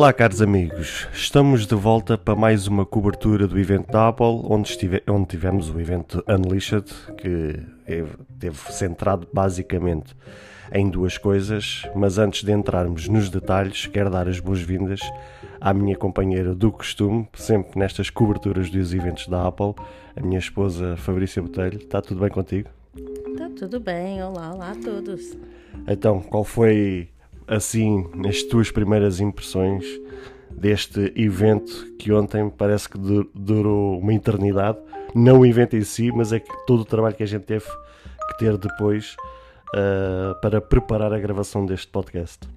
Olá, caros amigos. Estamos de volta para mais uma cobertura do evento da Apple, onde, estive, onde tivemos o evento Unleashed, que teve centrado basicamente em duas coisas. Mas antes de entrarmos nos detalhes, quero dar as boas-vindas à minha companheira do costume, sempre nestas coberturas dos eventos da Apple, a minha esposa Fabrícia Botelho. Está tudo bem contigo? Está tudo bem. Olá, olá a todos. Então, qual foi assim, nas tuas primeiras impressões deste evento que ontem parece que durou uma eternidade? Não o evento em si, mas é que todo o trabalho que a gente teve que ter depois uh, para preparar a gravação deste podcast.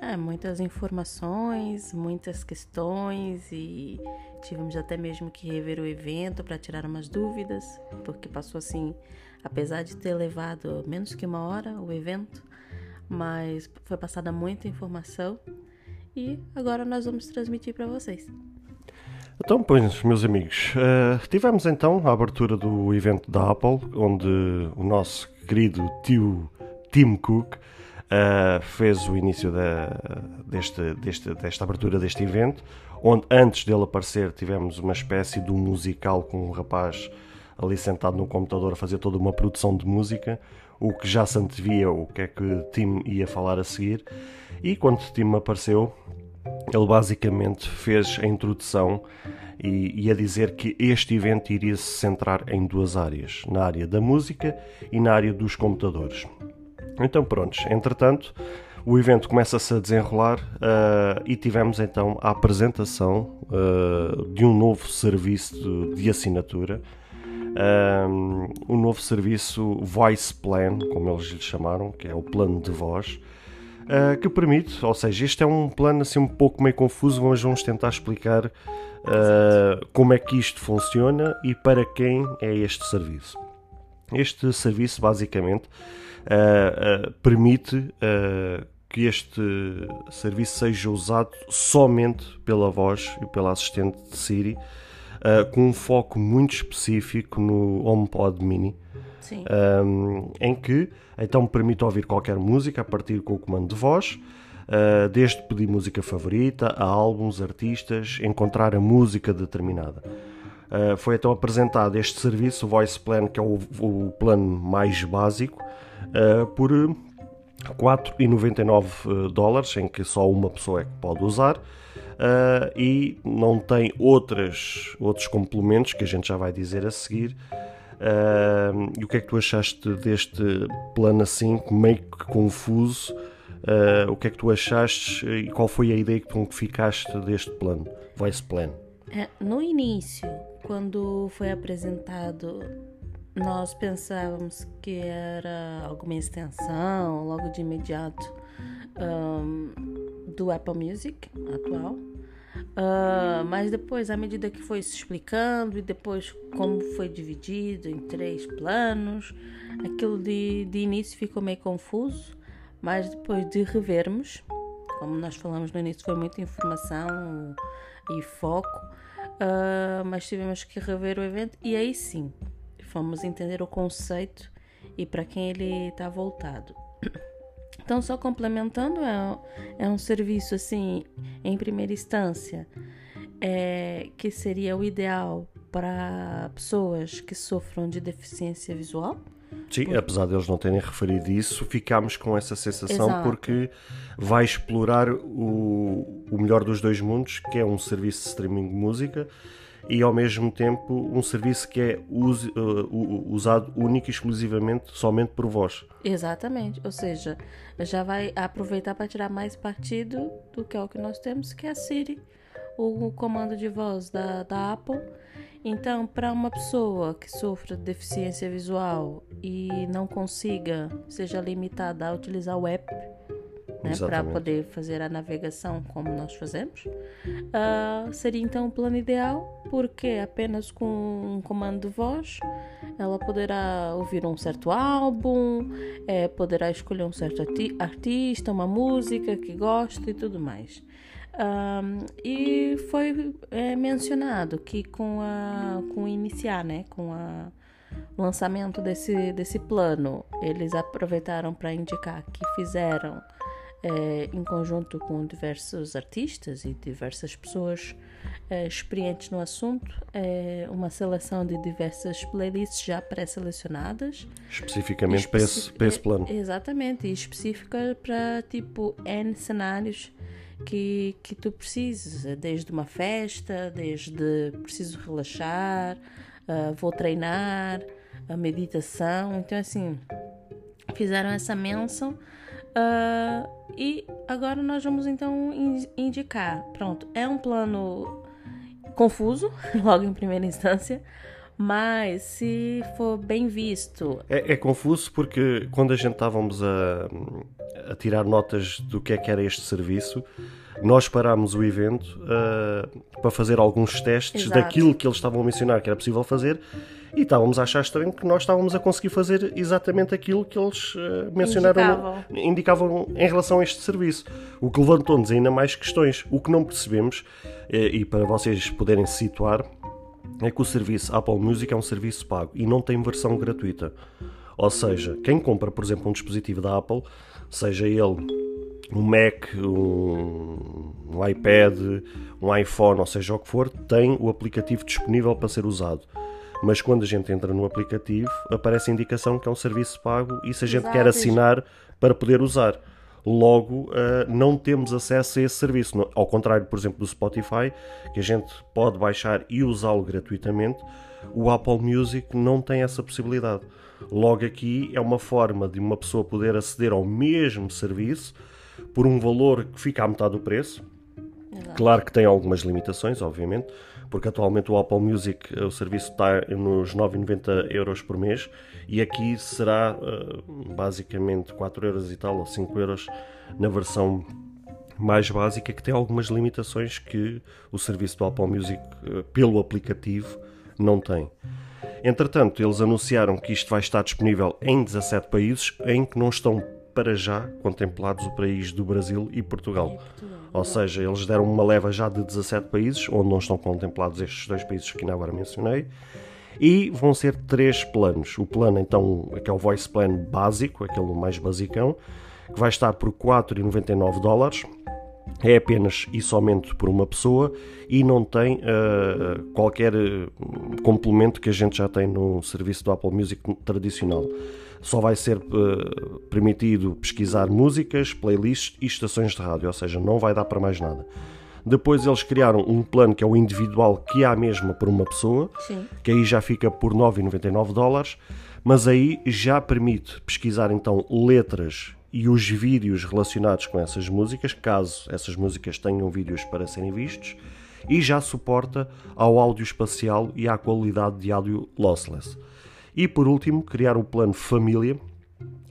É, muitas informações, muitas questões e tivemos até mesmo que rever o evento para tirar umas dúvidas, porque passou assim, apesar de ter levado menos que uma hora o evento, mas foi passada muita informação e agora nós vamos transmitir para vocês. Então, pois, meus amigos, uh, tivemos então a abertura do evento da Apple, onde o nosso querido tio Tim Cook uh, fez o início da, deste, deste, desta abertura deste evento, onde antes dele aparecer tivemos uma espécie de um musical com um rapaz ali sentado no computador a fazer toda uma produção de música, o que já se antevia o que é que Tim ia falar a seguir. E quando Tim apareceu, ele basicamente fez a introdução e ia dizer que este evento iria se centrar em duas áreas, na área da música e na área dos computadores. Então, prontos, entretanto, o evento começa-se a desenrolar uh, e tivemos então a apresentação uh, de um novo serviço de, de assinatura um, um novo serviço Voice Plan, como eles lhe chamaram, que é o plano de voz, uh, que permite, ou seja, este é um plano assim um pouco meio confuso, mas vamos tentar explicar uh, como é que isto funciona e para quem é este serviço. Este serviço basicamente uh, permite que este serviço seja usado somente pela voz e pela assistente de Siri uh, com um foco muito específico no HomePod Mini. Um, em que então permite ouvir qualquer música a partir com o comando de voz, uh, desde pedir música favorita a álbuns, artistas, encontrar a música determinada. Uh, foi então apresentado este serviço, o Voice Plan, que é o, o plano mais básico, uh, por 4,99 dólares, em que só uma pessoa é que pode usar uh, e não tem outras, outros complementos que a gente já vai dizer a seguir. Uh, e o que é que tu achaste deste plano assim, meio que confuso? Uh, o que é que tu achaste e qual foi a ideia que tu ficaste deste plano, Voice Plan? No início, quando foi apresentado, nós pensávamos que era alguma extensão, logo de imediato, um, do Apple Music atual. Uh, mas depois, à medida que foi se explicando e depois como foi dividido em três planos, aquilo de, de início ficou meio confuso, mas depois de revermos, como nós falamos no início, foi muita informação e foco, uh, mas tivemos que rever o evento e aí sim fomos entender o conceito e para quem ele está voltado. Então, só complementando, é, é um serviço assim, em primeira instância, é, que seria o ideal para pessoas que sofram de deficiência visual. Sim, Por... apesar de eles não terem referido isso, ficámos com essa sensação Exato. porque vai explorar o, o melhor dos dois mundos, que é um serviço de streaming de música e ao mesmo tempo um serviço que é uh, usado único e exclusivamente somente por vós. Exatamente, ou seja, já vai aproveitar para tirar mais partido do que é o que nós temos, que é a Siri, o comando de voz da, da Apple. Então, para uma pessoa que sofra de deficiência visual e não consiga, seja limitada a utilizar o app, né, para poder fazer a navegação como nós fazemos. Uh, seria então o plano ideal, porque apenas com um comando de voz ela poderá ouvir um certo álbum, é, poderá escolher um certo arti artista, uma música que gosta e tudo mais. Um, e foi é, mencionado que com, a, com o iniciar, né, com a, o lançamento desse, desse plano, eles aproveitaram para indicar que fizeram é, em conjunto com diversos artistas e diversas pessoas é, experientes no assunto, é, uma seleção de diversas playlists já pré-selecionadas. Especificamente para, esse, para esse plano. Exatamente, e específica para tipo N cenários que, que tu precisas, desde uma festa, desde preciso relaxar, uh, vou treinar, a meditação. Então, assim, fizeram essa menção. Uh, e agora nós vamos então indicar. Pronto, é um plano confuso, logo em primeira instância, mas se for bem visto. É, é confuso porque quando a gente estávamos a, a, tirar notas do que é que era este serviço, nós parámos o evento uh, para fazer alguns testes Exato. daquilo que eles estavam a mencionar que era possível fazer e estávamos a achar estranho que nós estávamos a conseguir fazer exatamente aquilo que eles uh, mencionaram, indicavam. indicavam em relação a este serviço. O que levantou-nos ainda mais questões. O que não percebemos, eh, e para vocês poderem se situar, é que o serviço Apple Music é um serviço pago e não tem versão gratuita. Ou seja, quem compra, por exemplo, um dispositivo da Apple, seja ele um Mac, um, um, iPad, um iPhone, ou seja o que for, tem o aplicativo disponível para ser usado. Mas quando a gente entra no aplicativo, aparece a indicação que é um serviço pago e se a gente Exato. quer assinar para poder usar. Logo, uh, não temos acesso a esse serviço. Ao contrário, por exemplo, do Spotify, que a gente pode baixar e usá-lo gratuitamente, o Apple Music não tem essa possibilidade. Logo, aqui é uma forma de uma pessoa poder aceder ao mesmo serviço por um valor que fica à metade do preço. Exato. Claro que tem algumas limitações, obviamente, porque atualmente o Apple Music, o serviço está nos 9,90 euros por mês e aqui será uh, basicamente 4 euros e tal, ou 5 euros na versão mais básica, que tem algumas limitações que o serviço do Apple Music uh, pelo aplicativo não tem. Entretanto, eles anunciaram que isto vai estar disponível em 17 países, em que não estão para já contemplados o país do Brasil e Portugal. Ou seja, eles deram uma leva já de 17 países, onde não estão contemplados estes dois países que ainda agora mencionei. E vão ser três planos. O plano, então, que é o Voice Plan básico, aquele mais basicão, que vai estar por 4,99 dólares. É apenas e somente por uma pessoa e não tem uh, qualquer uh, complemento que a gente já tem no serviço do Apple Music tradicional só vai ser uh, permitido pesquisar músicas, playlists e estações de rádio, ou seja, não vai dar para mais nada. Depois eles criaram um plano que é o individual, que a mesma por uma pessoa, Sim. que aí já fica por 9,99 dólares, mas aí já permite pesquisar então letras e os vídeos relacionados com essas músicas, caso essas músicas tenham vídeos para serem vistos, e já suporta ao áudio espacial e à qualidade de áudio lossless. E por último, criar o plano família,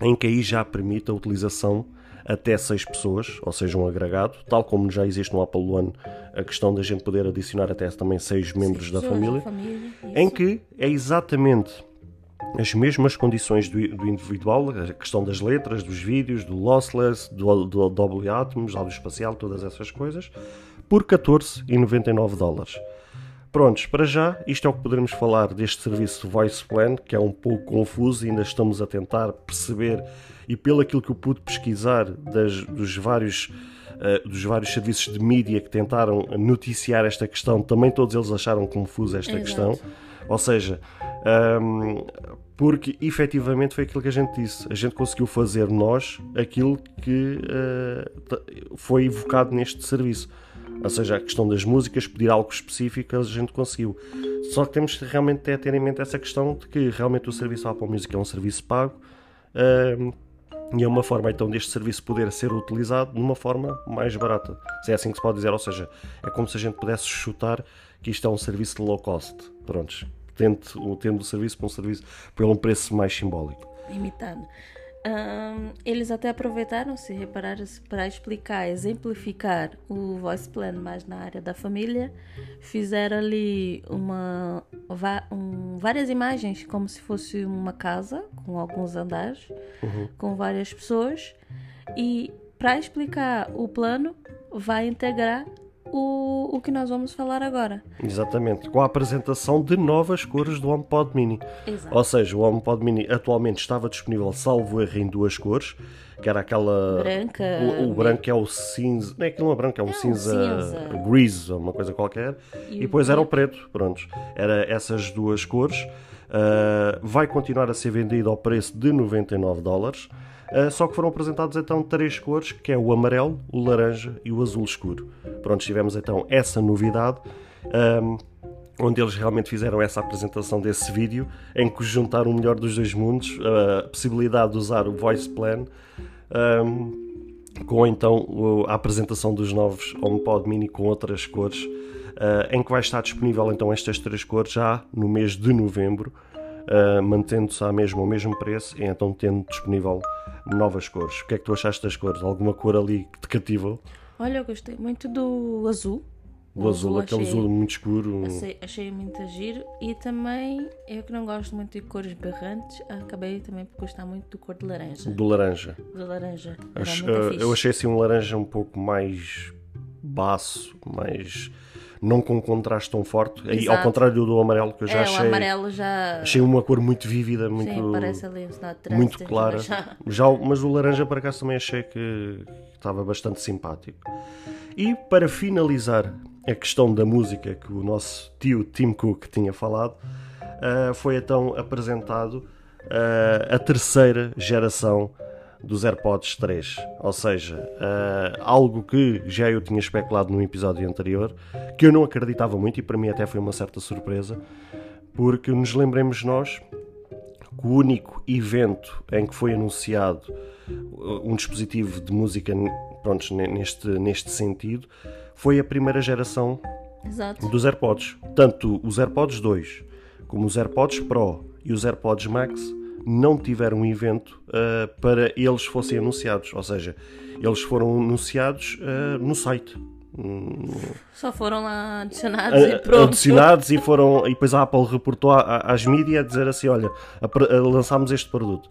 em que aí já permite a utilização até 6 pessoas, ou seja, um agregado, tal como já existe no Apple One a questão da gente poder adicionar até também 6 membros da família, família em que é exatamente as mesmas condições do, do, individual, a questão das letras, dos vídeos, do lossless, do, do Atmos, áudio espacial, todas essas coisas, por 14,99 dólares. Prontos, para já, isto é o que poderemos falar deste serviço Voice Plan, que é um pouco confuso e ainda estamos a tentar perceber, e pelo aquilo que eu pude pesquisar das, dos, vários, uh, dos vários serviços de mídia que tentaram noticiar esta questão, também todos eles acharam confusa esta Exato. questão. Ou seja, um, ehm, porque efetivamente foi aquilo que a gente disse, a gente conseguiu fazer nós aquilo que uh, foi evocado neste serviço ou seja, a questão das músicas, pedir algo específico, a gente conseguiu. Só que temos realmente a ter em mente essa questão de que realmente o serviço Apple Music é um serviço pago uh, e é uma forma então deste serviço poder ser utilizado de uma forma mais barata. Se é assim que se pode dizer, ou seja, é como se a gente pudesse chutar que isto é um serviço de low cost. Prontos, tendo, tendo o serviço por um serviço pelo um preço mais simbólico. Limitado. Um, eles até aproveitaram, se repararam, para explicar, exemplificar o voice plan mais na área da família. Fizeram ali uma, um, várias imagens, como se fosse uma casa com alguns andares, uhum. com várias pessoas. E para explicar o plano, vai integrar o, o que nós vamos falar agora. Exatamente, com a apresentação de novas cores do HomePod Mini. Exato. Ou seja, o HomePod Mini atualmente estava disponível, salvo erro, em duas cores, que era aquela... Branca... O, o branco é o cinza... Não é aquilo não é branco, é um é cinza... Um cinza. Grease, uma coisa qualquer. E, e depois era o preto, pronto. Era essas duas cores. Uh, vai continuar a ser vendido ao preço de 99 dólares. Uh, só que foram apresentados então três cores, que é o amarelo, o laranja e o azul escuro. Pronto, tivemos então essa novidade. Um, onde eles realmente fizeram essa apresentação desse vídeo, em que juntaram o melhor dos dois mundos, a possibilidade de usar o Voice Plan, um, com então a apresentação dos novos HomePod Mini com outras cores, uh, em que vai estar disponível então estas três cores já no mês de novembro, uh, mantendo-se ao mesmo, ao mesmo preço e então tendo disponível novas cores. O que é que tu achaste das cores? Alguma cor ali que te cativou? Olha, eu gostei muito do azul. O, o azul, azul, aquele achei, azul muito escuro. Achei, achei muito giro e também eu que não gosto muito de cores berrantes, acabei também por gostar muito do cor de laranja. Do laranja. Do laranja. Acho, uh, eu achei assim um laranja um pouco mais baço, mais não com um contraste tão forte. Aí, ao contrário do amarelo, que eu já é, achei. O amarelo já. Achei uma cor muito vívida, muito. Sim, parece ali um Muito clara. Já... já... mas o laranja, para acaso, também achei que estava bastante simpático. E para finalizar a questão da música que o nosso tio Tim Cook tinha falado, uh, foi então apresentado uh, a terceira geração dos AirPods 3. Ou seja, uh, algo que já eu tinha especulado no episódio anterior, que eu não acreditava muito e para mim até foi uma certa surpresa, porque nos lembremos nós que o único evento em que foi anunciado uh, um dispositivo de música pronto, neste, neste sentido foi a primeira geração Exato. dos AirPods. Tanto os AirPods 2 como os AirPods Pro e os AirPods Max não tiveram um evento uh, para eles fossem anunciados. Ou seja, eles foram anunciados uh, no site. Só foram lá adicionados uh, e pronto. Adicionados e foram. E depois a Apple reportou às mídias a dizer assim: olha, lançámos este produto.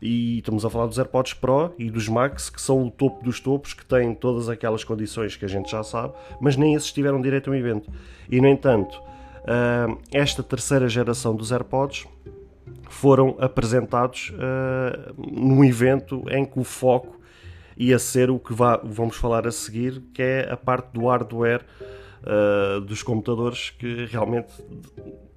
E estamos a falar dos AirPods Pro e dos Max, que são o topo dos topos, que têm todas aquelas condições que a gente já sabe, mas nem esses tiveram direito a um evento. E no entanto, esta terceira geração dos AirPods foram apresentados uh, num evento em que o foco ia ser o que vamos falar a seguir, que é a parte do hardware uh, dos computadores, que realmente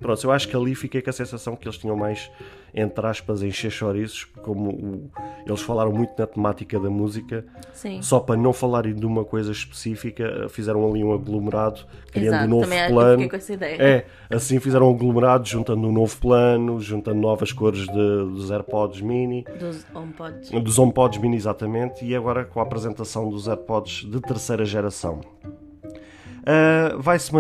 Pronto, eu acho que ali fiquei com a sensação que eles tinham mais, entre aspas, encher chouriços, como o, eles falaram muito na temática da música, Sim. só para não falarem de uma coisa específica, fizeram ali um aglomerado, criando Exato, um novo também plano. Com essa ideia. É, assim fizeram um aglomerado, juntando um novo plano, juntando novas cores de, dos AirPods Mini. Dos HomePods. Dos HomePods Mini, exatamente, e agora com a apresentação dos AirPods de terceira geração. Uh, vai-se uh,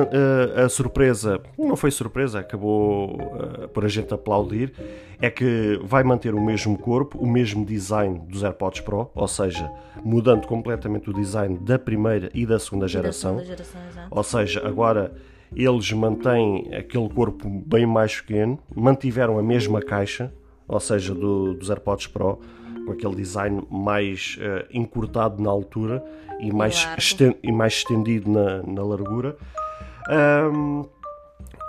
a surpresa, não foi surpresa, acabou uh, por a gente aplaudir, é que vai manter o mesmo corpo, o mesmo design dos AirPods Pro, ou seja, mudando completamente o design da primeira e da segunda geração. Da segunda geração ou seja, agora eles mantêm aquele corpo bem mais pequeno, mantiveram a mesma caixa, ou seja, do, dos AirPods Pro, com aquele design mais uh, encurtado na altura e mais, e mais estendido na, na largura. Um,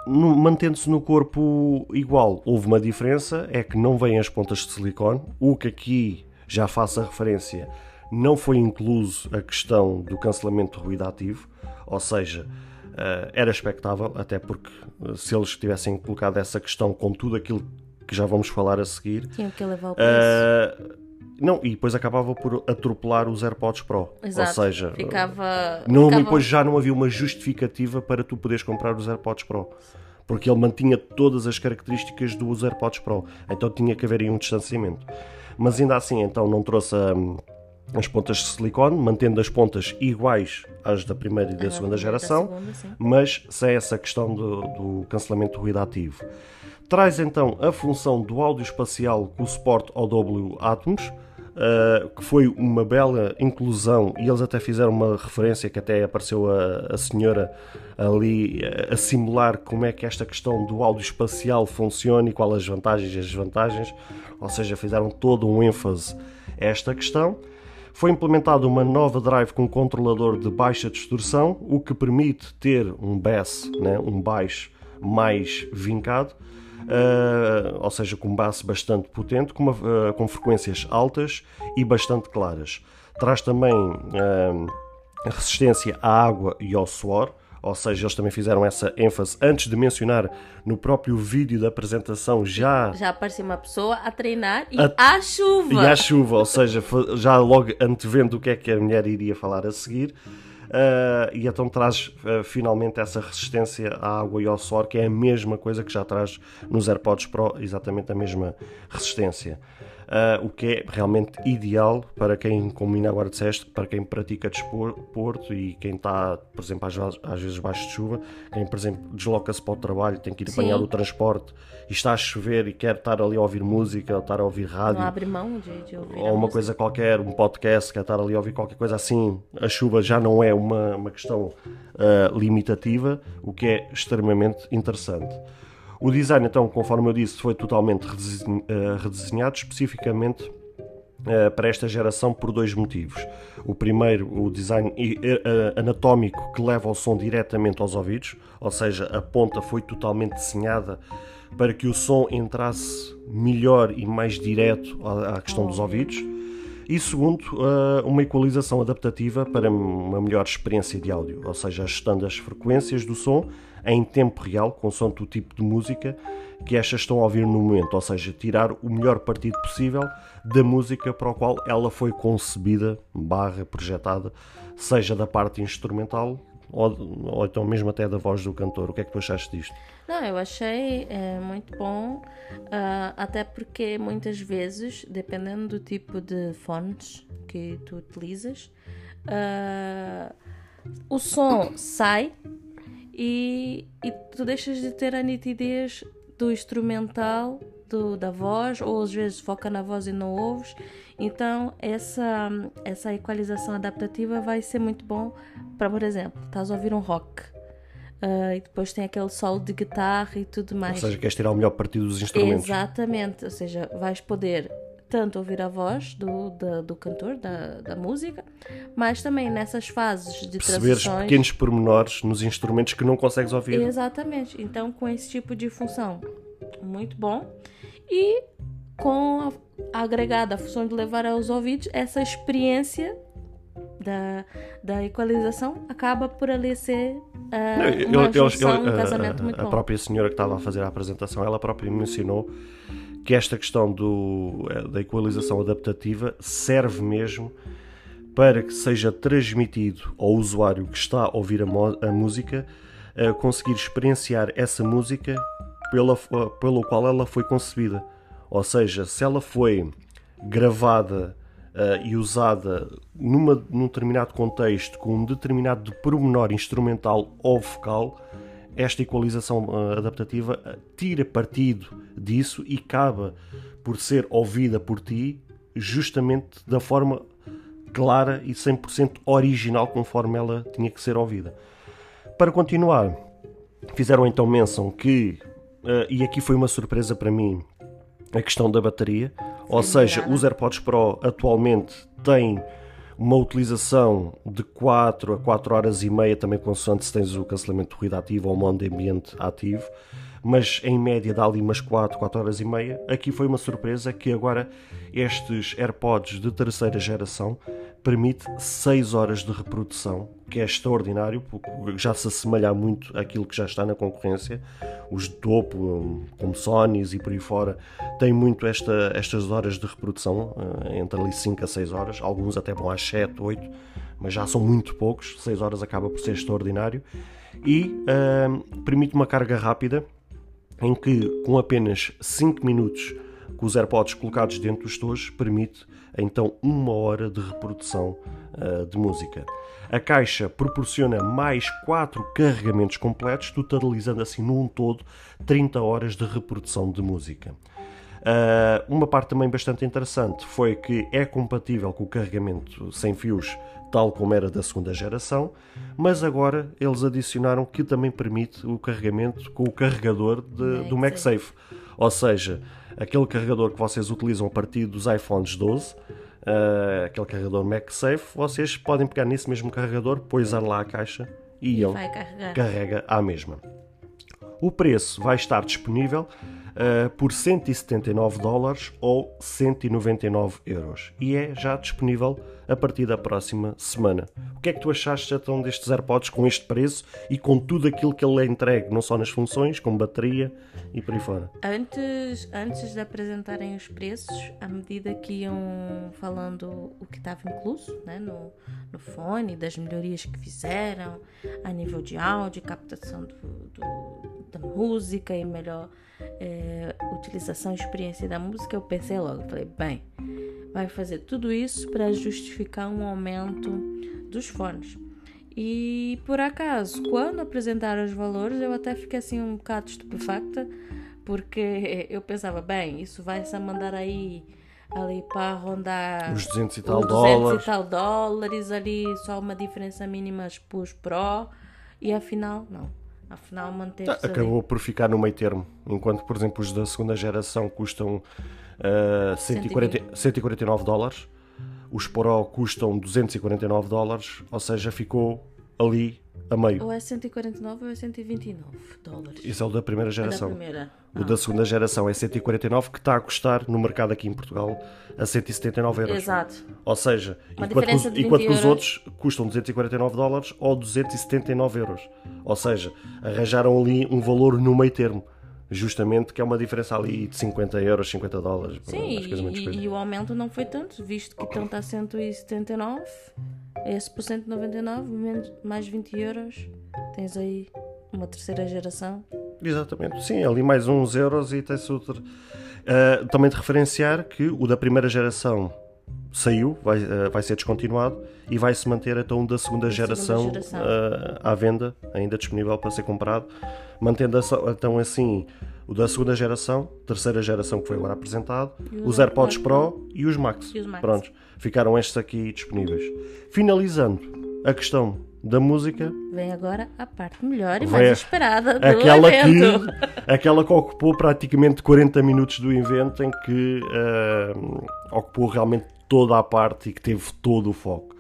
Mantendo-se no corpo igual, houve uma diferença, é que não vêm as pontas de silicone, o que aqui já faço a referência, não foi incluso a questão do cancelamento de ruído ativo, ou seja, uh, era expectável, até porque uh, se eles tivessem colocado essa questão com tudo aquilo que já vamos falar a seguir, tinha que levar o preço. Uh, não, e depois acabava por atropelar os AirPods Pro. Exato. Ou seja, ficava. Não, ficava... depois já não havia uma justificativa para tu poderes comprar os AirPods Pro. Porque ele mantinha todas as características dos AirPods Pro. Então tinha que haver aí um distanciamento. Mas ainda assim, então não trouxe hum, as pontas de silicone, mantendo as pontas iguais às da primeira e da segunda geração, da segunda, mas sem essa questão do, do cancelamento do ruído ativo. Traz então a função do áudio espacial com o suporte OW Atmos, uh, que foi uma bela inclusão e eles até fizeram uma referência que até apareceu a, a senhora ali a, a simular como é que esta questão do áudio espacial funciona e quais as vantagens e as desvantagens, ou seja, fizeram todo um ênfase a esta questão. Foi implementada uma nova drive com controlador de baixa distorção, o que permite ter um bass, né, um baixo mais vincado, uh, ou seja, com um bastante potente, com, uma, uh, com frequências altas e bastante claras. Traz também uh, resistência à água e ao suor, ou seja, eles também fizeram essa ênfase antes de mencionar no próprio vídeo da apresentação já. Já apareceu uma pessoa a treinar e a, à chuva. E à chuva, ou seja, já logo antevendo o que é que a mulher iria falar a seguir. Uh, e então traz uh, finalmente essa resistência à água e ao suor, que é a mesma coisa que já traz nos AirPods Pro, exatamente a mesma resistência uh, o que é realmente ideal para quem, como ainda agora disseste, para quem pratica desporto e quem está, por exemplo, às, às vezes baixo de chuva, quem, por exemplo, desloca-se para o trabalho, tem que ir apanhar Sim. o transporte e está a chover e quer estar ali a ouvir música, ou estar a ouvir rádio. Não abre mão de, de ouvir. Ou uma coisa qualquer, um podcast, quer estar ali a ouvir qualquer coisa assim. A chuva já não é uma, uma questão uh, limitativa, o que é extremamente interessante. O design, então, conforme eu disse, foi totalmente eh, redesenhado especificamente eh, para esta geração por dois motivos. O primeiro, o design eh, anatómico que leva o som diretamente aos ouvidos, ou seja, a ponta foi totalmente desenhada para que o som entrasse melhor e mais direto à questão dos ouvidos. E segundo, uma equalização adaptativa para uma melhor experiência de áudio, ou seja, ajustando as frequências do som em tempo real, consoante o tipo de música que estas estão a ouvir no momento, ou seja, tirar o melhor partido possível da música para o qual ela foi concebida, barra, projetada, seja da parte instrumental ou, ou então mesmo até da voz do cantor. O que é que tu achaste disto? Não, eu achei é, muito bom, uh, até porque muitas vezes, dependendo do tipo de fones que tu utilizas, uh, o som sai e, e tu deixas de ter a nitidez do instrumental, do, da voz, ou às vezes foca na voz e não ouves. Então, essa, essa equalização adaptativa vai ser muito bom para, por exemplo, estás a ouvir um rock. Uh, e depois tem aquele solo de guitarra e tudo mais. Ou seja, queres tirar o melhor partido dos instrumentos. Exatamente, ou seja, vais poder tanto ouvir a voz do, do, do cantor, da, da música, mas também nessas fases de Perceberes transições... pequenos pormenores nos instrumentos que não consegues ouvir. Exatamente. Então, com esse tipo de função, muito bom. E com a, agregada a função de levar aos ouvidos essa experiência da, da equalização acaba por ali ser uh, uma eu, junção, eu, um casamento a, muito a bom. A própria senhora que estava a fazer a apresentação, ela própria mencionou que esta questão do, eh, da equalização adaptativa serve mesmo para que seja transmitido ao usuário que está a ouvir a, a música a conseguir experienciar essa música pela, pelo qual ela foi concebida. Ou seja, se ela foi gravada uh, e usada numa, num determinado contexto, com um determinado pormenor instrumental ou vocal, esta equalização uh, adaptativa tira partido disso e acaba por ser ouvida por ti justamente da forma clara e 100% original conforme ela tinha que ser ouvida. Para continuar, fizeram então menção que, uh, e aqui foi uma surpresa para mim, a questão da bateria, ou seja, os AirPods Pro atualmente têm uma utilização de 4 a 4 horas e meia, também consoante se tens o cancelamento de ruído ativo ou o modo ambiente ativo, mas em média dá ali umas 4, 4 horas e meia. Aqui foi uma surpresa que agora estes AirPods de terceira geração permite 6 horas de reprodução, que é extraordinário, porque já se assemelha muito àquilo que já está na concorrência. Os de topo, como Sonys e por aí fora, têm muito esta, estas horas de reprodução, eh, entre ali 5 a 6 horas, alguns até vão às 7, 8, mas já são muito poucos, 6 horas acaba por ser extraordinário. E uh, permite uma carga rápida, em que com apenas 5 minutos com os AirPods colocados dentro dos tojos, permite então uma hora de reprodução uh, de música. A caixa proporciona mais 4 carregamentos completos, totalizando assim num todo 30 horas de reprodução de música. Uh, uma parte também bastante interessante foi que é compatível com o carregamento sem fios, tal como era da segunda geração, mas agora eles adicionaram que também permite o carregamento com o carregador de, do MagSafe. Ou seja, aquele carregador que vocês utilizam a partir dos iPhones 12, uh, ah, aquele carregador MagSafe, vocês podem pegar nesse mesmo carregador, poisar lá a caixa e, e ele carrega à mesma. O preço vai estar disponível uh, por 179 dólares ou 199 euros e é já disponível a partir da próxima semana. O que é que tu achaste então destes AirPods com este preço e com tudo aquilo que ele é entregue, não só nas funções, como bateria e por aí fora? Antes, antes de apresentarem os preços, à medida que iam falando o que estava incluso né, no, no fone, das melhorias que fizeram a nível de áudio, captação do, do, da música e melhor é, utilização e experiência da música, eu pensei logo, falei, bem, vai fazer tudo isso para justificar um aumento dos fones. E por acaso, quando apresentaram os valores, eu até fiquei assim um bocado estupefacta, porque eu pensava, bem, isso vai se mandar aí ali para rondar os 200 e tal, 200 dólares. e tal dólares, ali só uma diferença mínima para os Pro, e afinal, não. Afinal, manteve ah, Acabou ali. por ficar no meio termo. Enquanto, por exemplo, os da segunda geração custam uh, 140, 149 dólares, os Pro custam 249 dólares, ou seja, ficou ali a meio. Ou é 149 ou é 129 dólares. Isso é o da primeira geração. É da primeira. Ah. O da segunda geração é 149, que está a custar no mercado aqui em Portugal a 179 euros. Exato. Ou seja, Uma enquanto, que os, enquanto que os outros custam 249 dólares ou 279 euros. Ou seja, arranjaram ali um valor no meio termo justamente que é uma diferença ali de 50 euros, 50 dólares. Sim, e, e, o aumento não foi tanto, visto que estão a 179, esse por 199, mais 20 euros, tens aí uma terceira geração. Exatamente, sim, ali mais uns euros e tem-se outro. Uh, também de referenciar que o da primeira geração saiu, vai, uh, vai ser descontinuado e vai se manter então da segunda geração, segunda geração. Uh, à venda, ainda disponível para ser comprado, mantendo então assim o da segunda geração, terceira geração que foi agora apresentado, os AirPods Pro e os Max. E os Max. Prontos, ficaram estes aqui disponíveis. Finalizando a questão da música. Vem agora a parte melhor e mais esperada do aquela evento. Que, aquela que ocupou praticamente 40 minutos do evento, em que uh, ocupou realmente toda a parte e que teve todo o foco.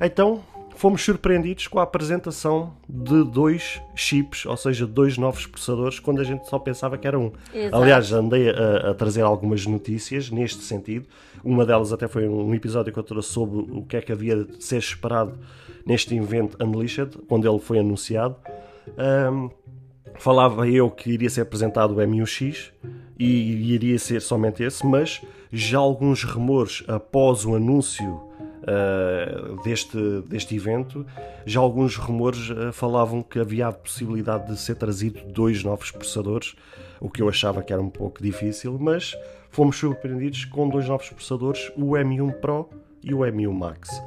Então, fomos surpreendidos com a apresentação de dois chips, ou seja, dois novos processadores, quando a gente só pensava que era um. Exato. Aliás, andei a, a, trazer algumas notícias neste sentido. Uma delas até foi um episódio que eu trouxe sobre o que é que havia de ser esperado neste evento Unleashed, quando ele foi anunciado. Um, falava eu que iria ser apresentado o M1X e iria ser somente esse, mas já alguns rumores após o anúncio uh, deste, deste evento, já alguns rumores uh, falavam que havia a possibilidade de ser trazido dois novos processadores, o que eu achava que era um pouco difícil, mas fomos surpreendidos com dois novos processadores, o M1 Pro e o M1 Max.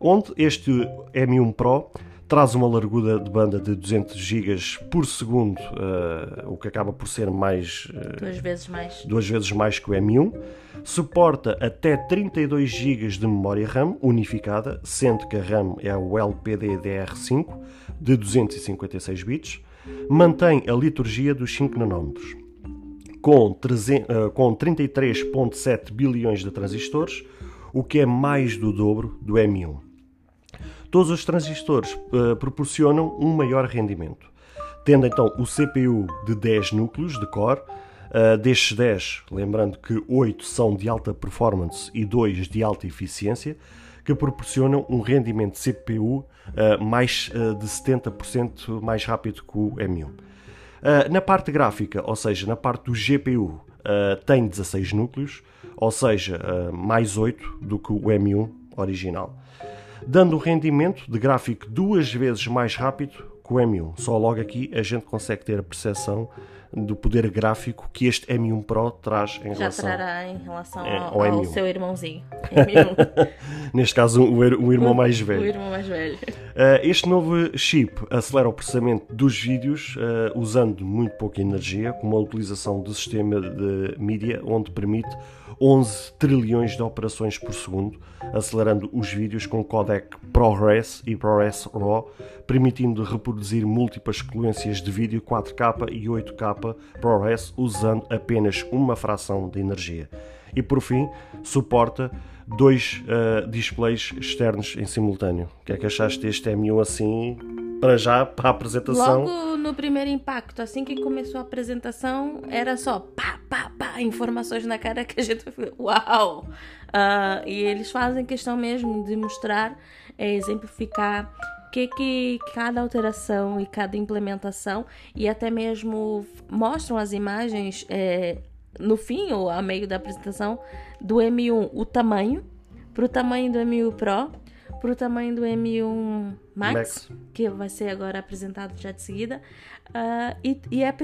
Onde este M1 Pro traz uma largura de banda de 200 GB por segundo, uh, o que acaba por ser mais uh, duas vezes mais duas vezes mais que o M1. Suporta até 32 GB de memória RAM unificada, sendo que a RAM é o LPDDR5 de 256 bits. Mantém a liturgia dos 5 nanómetros. Com, uh, com 33.7 bilhões de transistores, o que é mais do dobro do M1. Todos os transistores uh, proporcionam um maior rendimento, tendo então o CPU de 10 núcleos de core. Uh, destes 10, lembrando que 8 são de alta performance e 2 de alta eficiência, que proporcionam um rendimento de CPU uh, eh, mais uh, de 70% mais rápido que o M1. na parte gráfica, ou seja, na parte do GPU, tem 16 núcleos, ou seja, mais 8 do que o M1 original dando um rendimento de gráfico duas vezes mais rápido com o M1. Só logo aqui a gente consegue ter a percepção do poder gráfico que este M1 Pro traz em Já relação trará em relação É, ao, ao ao M1. seu irmãozinho. M1. Neste caso, o, o irmão mais velho. O irmão mais velho. Uh, este novo chip acelera o processamento dos vídeos uh, usando muito pouca energia, com uma utilização do sistema de mídia onde permite 11 trilhões de operações por segundo, acelerando os vídeos com codec ProRes e ProRes RAW, permitindo reproduzir múltiplas sequências de vídeo 4K e 8K ProRes usando apenas uma fração de energia. E por fim, suporta dois uh, displays externos em simultâneo. O que é que achaste deste M1 assim, para já, para a apresentação? Logo no primeiro impacto, assim que começou a apresentação, era só pá, pá, pá, informações na cara que a gente foi, uau! Ah, e eles fazem questão mesmo de mostrar, é, exemplificar o que, que cada alteração e cada implementação, e até mesmo mostram as imagens é, no fim ou a meio da apresentação do M1, o tamanho, para o tamanho do M1 Pro, para o tamanho do M1 Max, Max. que vai ser agora apresentado já de seguida, ah, e, e é,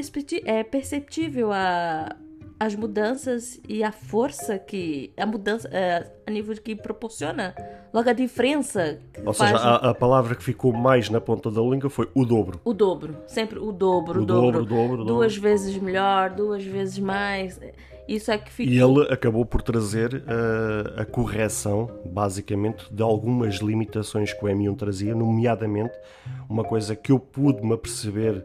é perceptível a, as mudanças e a força que a mudança eh, a nível que proporciona logo a diferença Ou faz seja, a, a palavra que ficou mais na ponta da língua foi o dobro. o dobro sempre o dobro O o dobro, dobro, o dobro, duas vezes melhor duas vezes mais isso é que fica E ele acabou por trazer uh, a correção, basicamente, de algumas limitações que o M1 trazia, nomeadamente uma coisa que eu pude me aperceber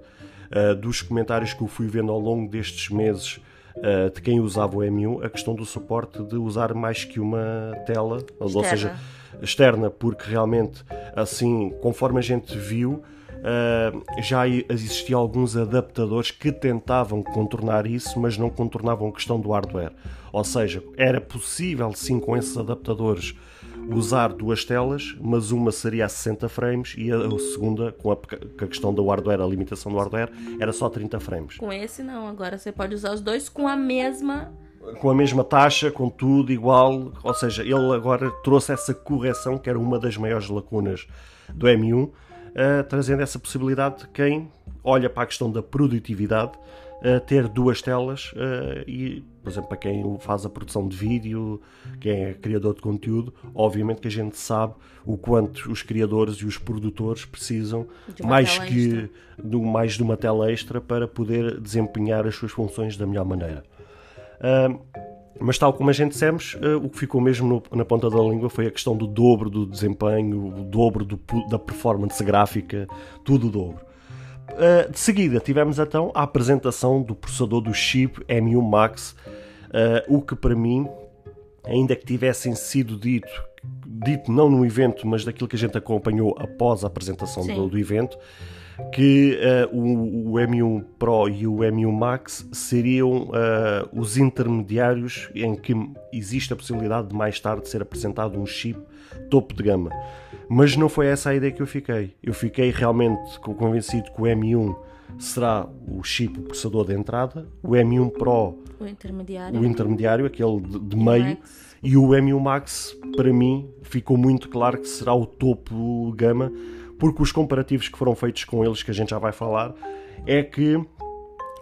uh, dos comentários que eu fui vendo ao longo destes meses uh, de quem usava o M1, a questão do suporte de usar mais que uma tela, ou Externa. seja, externa, porque realmente, assim, conforme a gente viu, Uh, já existiam alguns adaptadores que tentavam contornar isso, mas não contornavam a questão do hardware. Ou seja, era possível sim com esses adaptadores usar duas telas, mas uma seria a 60 frames e a segunda, com a, com a questão do hardware, a limitação do hardware, era só 30 frames. com esse não agora você pode usar os dois com a mesma Com a mesma taxa, com tudo igual, ou seja, ele agora trouxe essa correção que era uma das maiores lacunas do M1 Uh, trazendo essa possibilidade de quem olha para a questão da produtividade uh, ter duas telas uh, e, por exemplo, para quem faz a produção de vídeo, quem é criador de conteúdo, obviamente que a gente sabe o quanto os criadores e os produtores precisam De mais que extra. do, mais de uma tela extra para poder desempenhar as suas funções da melhor maneira. Uh, mas tal como a gente dissemos, uh, o que ficou mesmo no, na ponta da língua foi a questão do dobro do desempenho, o dobro do, da performance gráfica, tudo o dobro. Uh, de seguida tivemos então a apresentação do processador do chip M1 Max, uh, o que para mim, ainda que tivessem sido dito, dito não no evento, mas daquilo que a gente acompanhou após a apresentação do, do evento, que uh, o, o, M1 Pro e o M1 Max seriam uh, os intermediários em que existe a possibilidade de mais tarde ser apresentado um chip topo de gama. Mas não foi essa a ideia que eu fiquei. Eu fiquei realmente convencido que o M1 será o chip, o processador de entrada, o M1 Pro o intermediário o intermediário, aquele de, de meio, Max? e o M1 Max, para mim, ficou muito claro que será o topo gama, porque os comparativos que foram feitos com eles, que a gente já vai falar, é que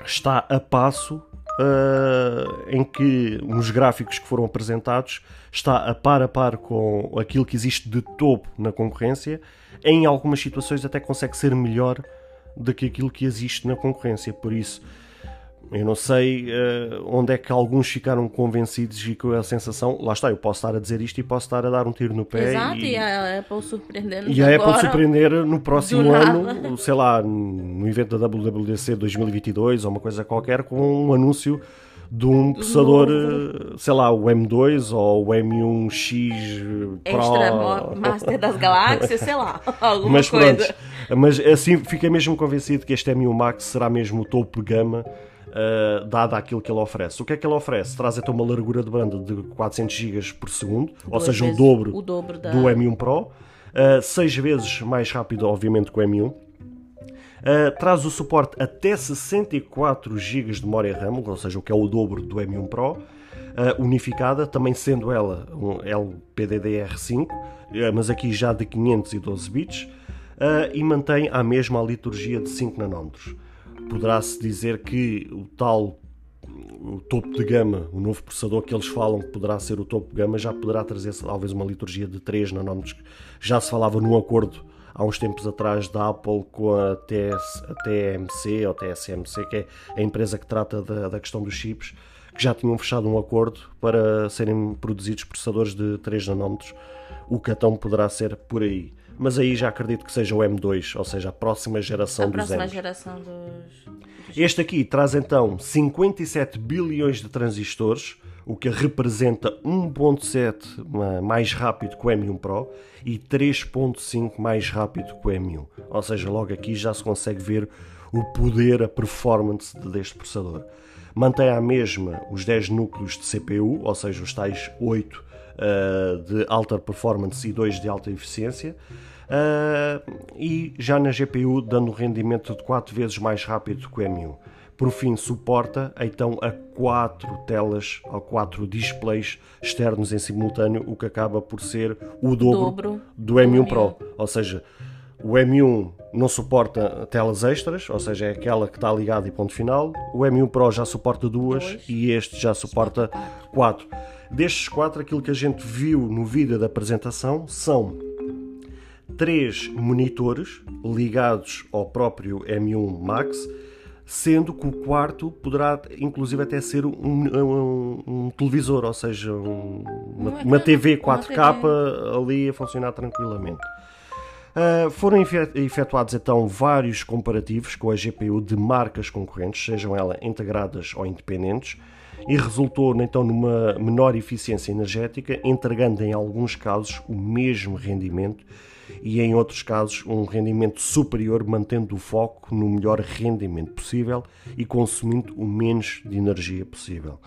está a passo uh, em que nos gráficos que foram apresentados está a par a par com aquilo que existe de topo na concorrência, em algumas situações até consegue ser melhor do que aquilo que existe na concorrência, por isso eu não sei uh, onde é que alguns ficaram convencidos e com a sensação, lá está, eu posso estar a dizer isto e posso estar a dar um tiro no pé. Exato, e, e a Apple surpreendendo e a Apple surpreender no próximo ano, sei lá, no evento da WWDC 2022 ou uma coisa qualquer, com um anúncio de um processador, uh, sei lá, o M2 ou o M1X Pro. Extra Master das Galáxias, sei lá, alguma mas coisa. pronto, mas assim fiquei mesmo convencido que este M1 Max será mesmo o topo de gama, uh, dada aquilo que ele oferece. O que é que ele oferece? Traz até uma largura de banda de 400 GB por segundo, ou Duas seja, o dobro, o dobro da- do M1 Pro, uh, seis vezes mais rápido, obviamente, que o M1. Uh, traz o suporte até 64 GB de memória RAM, ou seja, o que é o dobro do M1 Pro, uh, unificada, também sendo ela um LPDDR5, uh, mas aqui já de 512 bits. e mantém a mesma liturgia de 5 nanómetros. Poderá-se dizer que o tal o topo de gama, o novo processador que eles falam que poderá ser o topo de gama, já poderá trazer talvez uma liturgia de 3 nanómetros. Já se falava num acordo há uns tempos atrás da Apple com a, TS, a TMC ou TSMC, que é a empresa que trata da, da questão dos chips, que já tinham fechado um acordo para serem produzidos processadores de 3 nanómetros. O catão poderá ser por aí. Mas aí já acredito que seja o M2, ou seja, a próxima geração a dos próxima geração dos. Este aqui traz então 57 bilhões de transistores, o que representa 1.7 mais rápido que o M1 Pro e 3.5 mais rápido que o M1. Ou seja, logo aqui já se consegue ver o poder, a performance deste processador. Mantém a mesma os 10 núcleos de CPU, ou seja, os tais 8 uh, de alta performance e 2 de alta eficiência. Uh, e já na GPU dando rendimento de 4 vezes mais rápido que o M1. Por fim, suporta então a 4 telas ou 4 displays externos em simultâneo, o que acaba por ser o dobro, Dobro do M1 do Pro. Ou seja, o M1 não suporta telas extras, ou seja, é aquela que está ligada e ponto final. O M1 Pro já suporta duas Dois. e este já suporta quatro. Destes quatro, aquilo que a gente viu no vídeo da apresentação são três monitores ligados ao próprio M1 Max, sendo que o quarto poderá inclusive até ser um, um- um televisor, ou seja, um- uma, Uma TV uma 4K ali a funcionar tranquilamente. Uh, foram efe- efetuados então vários comparativos com a GPU de marcas concorrentes, sejam elas integradas ou independentes, e resultou então numa menor eficiência energética, entregando em alguns casos o mesmo rendimento e em outros casos um rendimento superior, mantendo o foco no melhor rendimento possível e consumindo o menos de energia possível.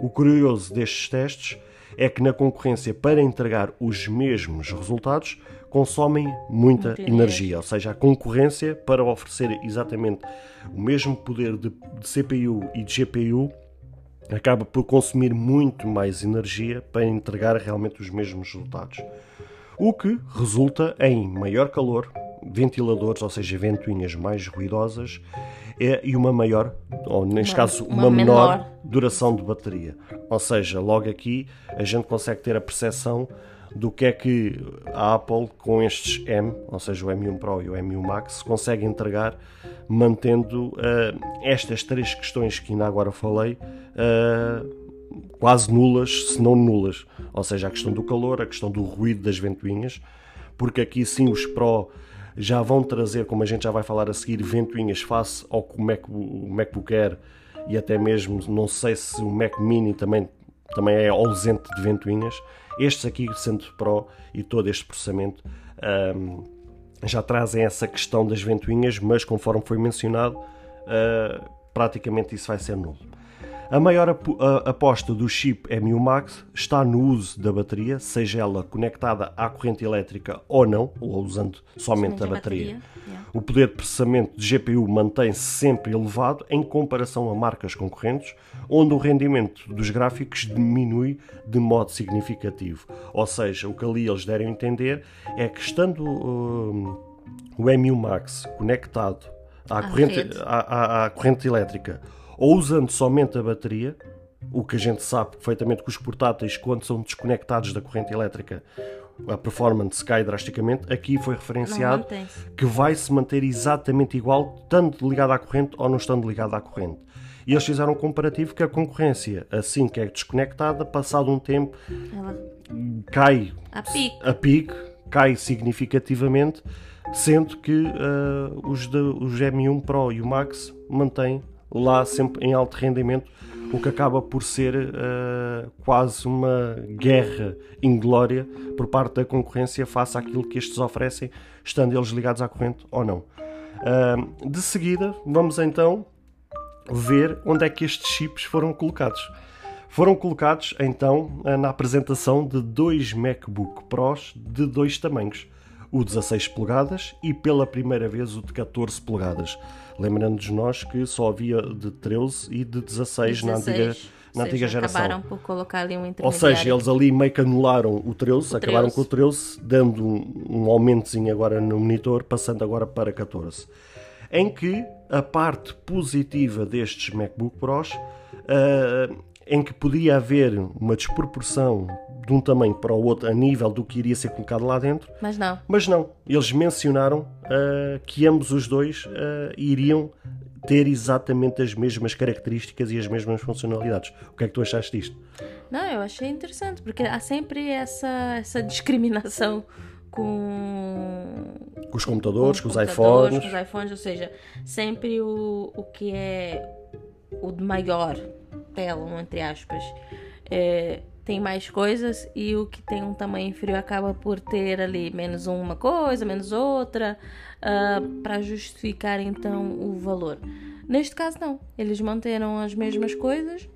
O curioso destes testes é que na concorrência, para entregar os mesmos resultados, consomem muita energia. Ou seja, a concorrência, para oferecer exatamente o mesmo poder de, de CPU e de GPU, acaba por consumir muito mais energia para entregar realmente os mesmos resultados. O que resulta em maior calor, ventiladores, ou seja, ventoinhas mais ruidosas, é- e uma maior, ou neste Uma- caso, uma uma, menor, menor. duração de bateria. Ou seja, logo aqui a gente consegue ter a percepção do que é que a Apple com estes M, ou seja, o M1 Pro e o M1 Max, consegue entregar mantendo eh, estas três questões que ainda agora falei eh, quase nulas, se não nulas. Ou seja, a questão do calor, a questão do ruído das ventoinhas, porque aqui sim os Pro já vão trazer, como a gente já vai falar a seguir, ventoinhas face ao que o MacBook Air e até mesmo, não sei se o Mac Mini também, também é ausente de ventoinhas. Estes aqui, sendo Pro e todo este processamento, ahm, já trazem essa questão das ventoinhas, mas conforme foi mencionado, ah, praticamente isso vai ser nulo. A maior aposta do chip M1 Max está no uso da bateria, seja ela conectada à corrente elétrica ou não, ou usando somente, Somente a bateria. bateria, yeah. O poder de processamento de GPU mantém-se sempre elevado em comparação a marcas concorrentes, onde o rendimento dos gráficos diminui de modo significativo. Ou seja, o que ali eles deram a entender é que estando hum, o M1 Max conectado à, À corrente, à, à- à corrente elétrica ou usando somente a bateria, o que a gente sabe perfeitamente que os portáteis, quando são desconectados da corrente elétrica, a performance cai drasticamente. Aqui foi referenciado que vai se manter exatamente igual, tanto ligado à corrente ou não estando ligado à corrente. E eles fizeram um comparativo que a concorrência, assim que é desconectada, passado um tempo, Ela cai a pique. a pique, cai significativamente, sendo que ah, os, de- os M1 Pro e o Max mantêm lá sempre em alto rendimento, o que acaba por ser ah, quase uma guerra inglória por parte da concorrência face àquilo que estes oferecem, estando eles ligados à corrente ou não. Ah, de seguida, vamos então ver onde é que estes chips foram colocados. Foram colocados então na apresentação de dois MacBook Pros de dois tamanhos, o 16 polegadas e pela primeira vez o de 14 polegadas. Lembrando-nos nós que só havia de 13 e de 16, na 16. antiga na antiga geração. Acabaram por colocar ali um Ou seja, eles ali meio que anularam o 13, O acabaram 13. com o 13, dando um, um aumentozinho agora no monitor, passando agora para 14. Em que a parte positiva destes MacBook Pros, ah, em que podia haver uma desproporção de um tamanho para o outro a nível do que iria ser colocado lá dentro, Mas não. mas não, eles mencionaram ah, que ambos os dois ah, iriam ter exatamente as mesmas características e as mesmas funcionalidades. O que é que tu achaste disto? Não, eu achei interessante, porque há sempre essa, essa discriminação com, Com os computadores, com, os computadores, iPhones. com os iPhones, ou seja, sempre o, o que é o de maior tela, um entre aspas, é, tem mais coisas e o que tem um tamanho inferior acaba por ter ali menos uma coisa, menos outra, para justificar então o valor. Neste caso, não. Eles manteram as mesmas coisas.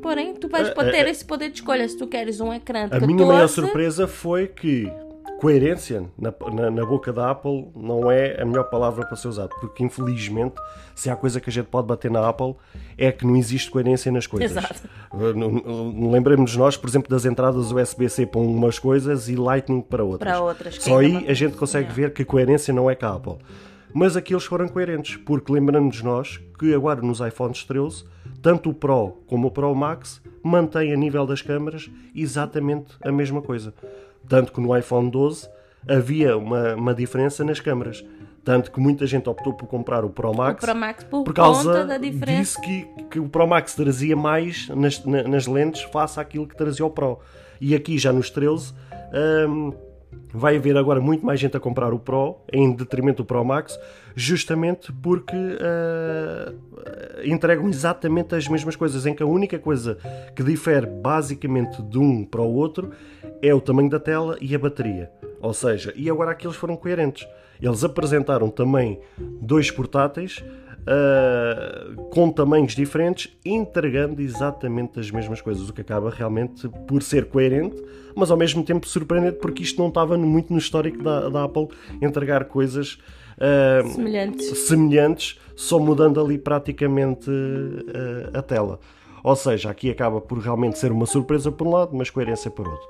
Porém, tu vais É, poder é, ter é. esse poder de escolha. Se tu queres um ecrã de A 14, minha maior surpresa foi que coerência na, na, na boca da Apple não é a melhor palavra para ser usada, porque infelizmente, se há coisa que a gente pode bater na Apple é que não existe coerência nas coisas. Exato. Não- Lembremos nós, por exemplo, das entradas USB-C para umas coisas e Lightning para outras. Para outras, Só aí não- a gente consegue ver que coerência não é com a Apple. Mas aqui eles foram coerentes, porque lembramos nós que agora nos iPhones 13, tanto o Pro como o Pro Max mantém a nível das câmaras exatamente a mesma coisa. Tanto que no iPhone 12 havia uma, uma diferença nas câmaras. Tanto que muita gente optou por comprar o Pro Max, Pro Max por, por causa da diferença. disse que, que o Pro Max trazia mais nas, na- nas lentes face àquilo que trazia o Pro. E aqui já nos 13 hum, vai haver agora muito mais gente a comprar o Pro em detrimento do Pro Max, justamente porque ah, entregam exatamente as mesmas coisas, em que a única coisa que difere basicamente de um para o outro é o tamanho da tela e a bateria. Ou seja, e agora aqui eles foram coerentes. Eles apresentaram também dois portáteis ah, com tamanhos diferentes, entregando exatamente as mesmas coisas, o que acaba realmente por ser coerente, mas ao mesmo tempo surpreendente, porque isto não estava muito no histórico da, da Apple entregar coisas ah, Semelhantes. semelhantes, só mudando ali praticamente ah, a tela. Ou seja, aqui acaba por realmente ser uma surpresa por um lado, mas coerência por outro.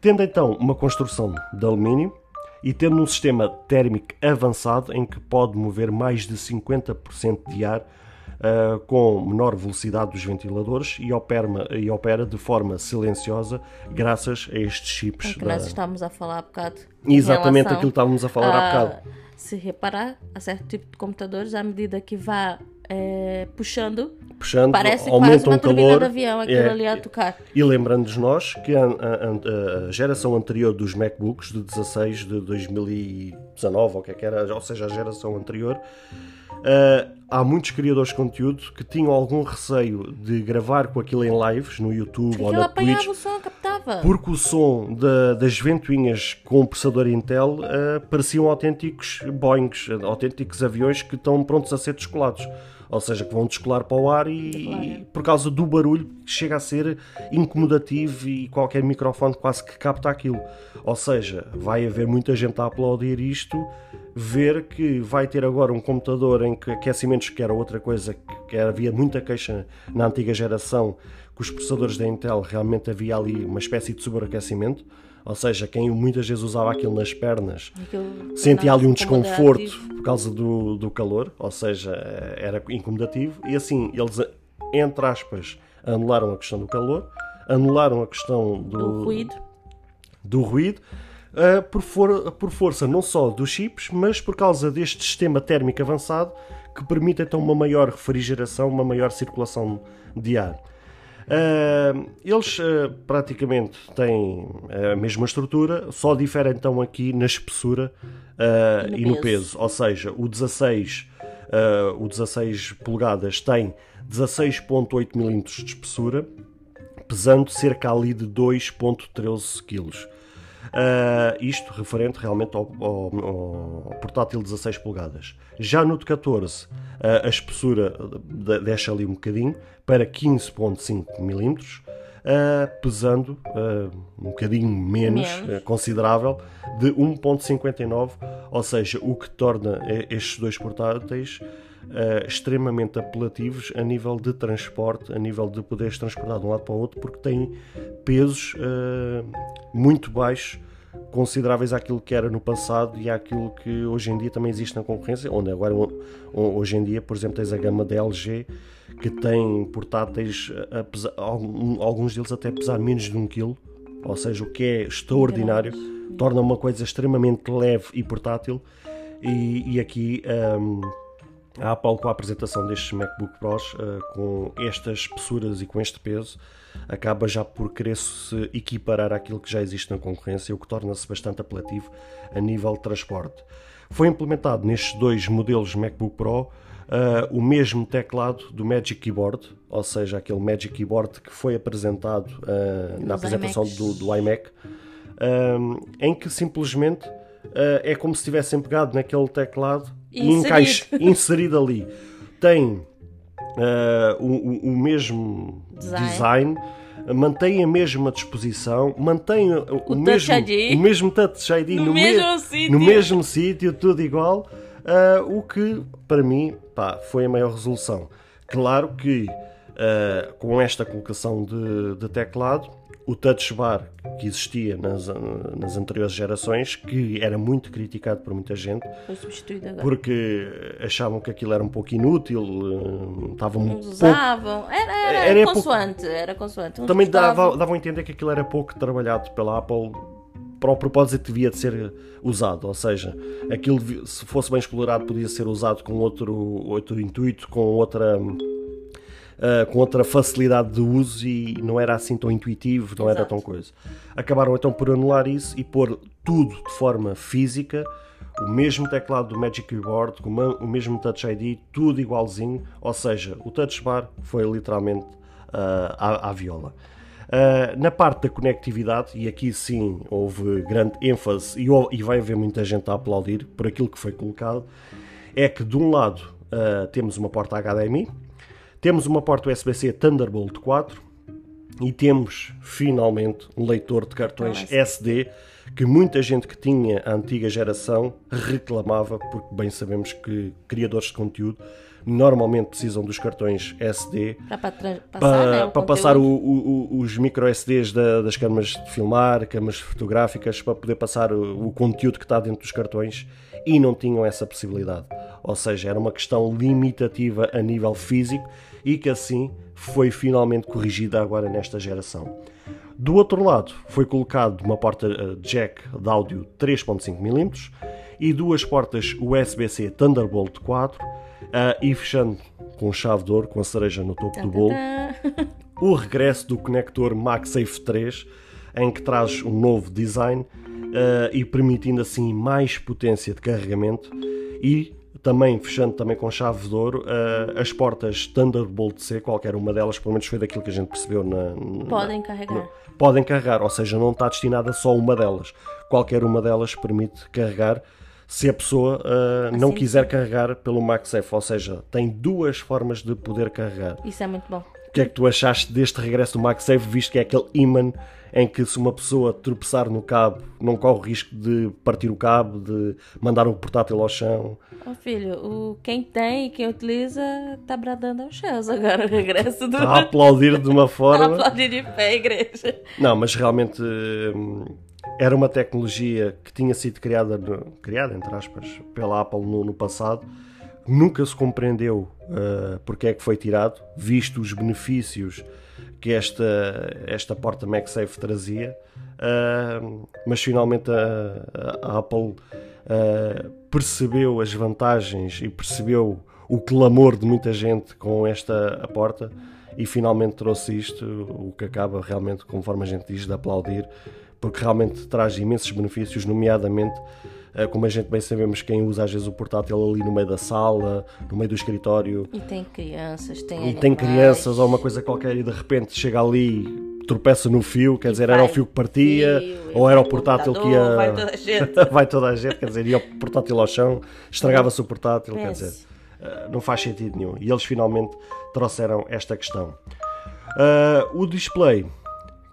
Tendo então uma construção de alumínio e tendo um sistema térmico avançado em que pode mover mais de 50% de ar ah, com menor velocidade dos ventiladores e opera, e opera de forma silenciosa graças a estes chips. É que da- nós estávamos a falar há bocado. Exatamente aquilo que estávamos a falar há bocado. Se reparar, a certo tipo de computadores, à medida que vá é, puxando, Puxando, parece quase uma turbina calor. de avião, aquilo É, ali a tocar. E lembrando-nos nós que a, a- a- geração anterior dos MacBooks, de 16 de 2019, ou que é que era, ou seja, a geração anterior, ah, há muitos criadores de conteúdo que tinham algum receio de gravar com aquilo em lives no YouTube ou Aquilo na Twitch, o som, captava. porque o som da- das ventoinhas com o processador Intel ah, pareciam autênticos Boeings, autênticos aviões que estão prontos a ser descolados. Ou seja, que vão descolar para o ar e, e por causa do barulho que chega a ser incomodativo e qualquer microfone quase que capta aquilo. Ou seja, vai haver muita gente a aplaudir isto, ver que vai ter agora um computador em que aquecimentos que era outra coisa que havia muita queixa na antiga geração que os processadores da Intel realmente havia ali uma espécie de sobreaquecimento, ou seja, quem muitas vezes usava aquilo nas pernas Aquilo sentia ali um desconforto por causa do, do calor, ou seja, era incomodativo, e assim eles, entre aspas, anularam a questão do calor, anularam a questão do, Do ruído. do ruído, ah, por, for- por força não só dos chips, mas por causa deste sistema térmico avançado que permite então uma maior refrigeração, uma maior circulação de ar. Ah, eles ah, praticamente têm a mesma estrutura, só diferem então aqui na espessura ah, E no e no peso. peso. Ou seja, o 16, ah, o 16 polegadas tem 16,8 mm de espessura, pesando cerca ali de 2,13 kg. Ah, isto referente realmente ao, ao- ao portátil 16 polegadas. Já no de 14, ah, a espessura de- desce ali um bocadinho para 15,5 mm, ah, pesando ah, um bocadinho menos, Menos. ah, considerável, de 1,59, ou seja, o que torna estes dois portáteis uh, extremamente apelativos a nível de transporte, a nível de poderes transportar de um lado para o outro, porque têm pesos uh, muito baixos, consideráveis àquilo que era no passado e àquilo que hoje em dia também existe na concorrência, onde agora hoje em dia, por exemplo, tens a gama da LG que tem portáteis, pesar, alguns deles até pesar menos de um quilo, ou seja, o que é extraordinário, torna uma coisa extremamente leve e portátil. E, e aqui um, a Apple, com a apresentação destes MacBook Pros, uh, com estas espessuras e com este peso, acaba já por querer se equiparar àquilo que já existe na concorrência, o que torna-se bastante apelativo a nível de transporte. Foi implementado nestes dois modelos MacBook Pro uh, o mesmo teclado do Magic Keyboard, ou seja, aquele Magic Keyboard que foi apresentado uh, na apresentação do, do, iMac, um, em que simplesmente é como se tivessem pegado naquele teclado inserido, inserido ali. Tem uh, o, o, mesmo design. design mantém a mesma disposição, mantém o, o, mesmo, o mesmo touch ID no, no mesmo me, sítio, no mesmo sítio, tudo igual, uh, o que para mim pá, foi a maior resolução. Claro que uh, com esta colocação de, de teclado o touch bar que existia nas, nas anteriores gerações, que era muito criticado por muita gente, foi substituído agora. porque achavam que aquilo era um pouco inútil, estavam um usavam, pouco... era, era, era, consoante, pouco... era consoante. Também dava, davam a entender que aquilo era pouco trabalhado pela Apple para o propósito devia de ser usado, ou seja, aquilo se fosse bem explorado podia ser usado com outro, outro intuito, com outra uh, com outra facilidade de uso e não era assim tão intuitivo, não Exato. era tão coisa. Acabaram então por anular isso e pôr tudo de forma física, o mesmo teclado do Magic Keyboard, com o mesmo Touch ID, tudo igualzinho, ou seja, o Touch Bar foi literalmente uh, à, à, viola. Uh, na parte da conectividade, e aqui sim houve grande ênfase e, e, vai haver muita gente a aplaudir por aquilo que foi colocado, é que de um lado uh, temos uma porta HDMI, temos uma porta USB-C Thunderbolt 4 e temos finalmente um leitor de cartões Nossa. SD que muita gente que tinha a antiga geração reclamava, porque bem sabemos que criadores de conteúdo normalmente precisam dos cartões SD para, passar, para, né, para passar o, o, os micro SDs da, das câmaras de filmar, câmaras fotográficas, para poder passar o, conteúdo que está dentro dos cartões e não tinham essa possibilidade. Ou seja, era uma questão limitativa a nível físico e que assim foi finalmente corrigida agora nesta geração. Do outro lado, foi colocado uma porta eh, jack de áudio 3.5mm e duas portas USB-C Thunderbolt 4 uh, e fechando com chave de ouro, com a cereja no topo do bolo, o regresso do conector MagSafe 3, em que traz um novo design uh, e permitindo assim mais potência de carregamento e também fechando também com chave de ouro uh, as portas Thunderbolt C, qualquer uma delas, pelo menos foi daquilo que a gente percebeu na, podem carregar. Na, podem carregar, ou seja, não está destinada só uma delas. Qualquer uma delas permite carregar se a pessoa uh, não quiser carregar pelo MagSafe, ou seja, tem duas formas de poder carregar. Isso é muito bom. O que é que tu achaste deste regresso do MagSafe, visto que é aquele imã em que se uma pessoa tropeçar no cabo não corre o risco de partir o cabo, de mandar o portátil ao chão. Oh filho, o, quem tem e quem utiliza está bradando aos céus agora o regresso do... Está a aplaudir de uma forma... Está a aplaudir de pé, igreja. Não, mas realmente hum, era uma tecnologia que tinha sido criada, criada entre aspas, pela Apple no, no passado, nunca se compreendeu uh, porque é que foi tirado, visto os benefícios que esta, esta porta MagSafe trazia, uh, mas finalmente a, a Apple uh, percebeu as vantagens e percebeu o clamor de muita gente com esta a porta e finalmente trouxe isto, o que acaba realmente, conforme a gente diz, de aplaudir, porque realmente traz imensos benefícios, nomeadamente eh, como a gente bem sabemos, quem usa às vezes o portátil ali no meio da sala, no meio do escritório. E tem crianças, tem. E animais. tem crianças ou uma coisa qualquer e de repente chega ali, tropeça no fio, quer dizer, era o fio que partia, fio, ou era o portátil que ia. Vai toda a gente. vai toda a gente, quer dizer, ia o portátil ao chão, estragava-se o portátil, Pense. quer dizer, eh, não faz sentido nenhum. E eles finalmente trouxeram esta questão. Uh, o display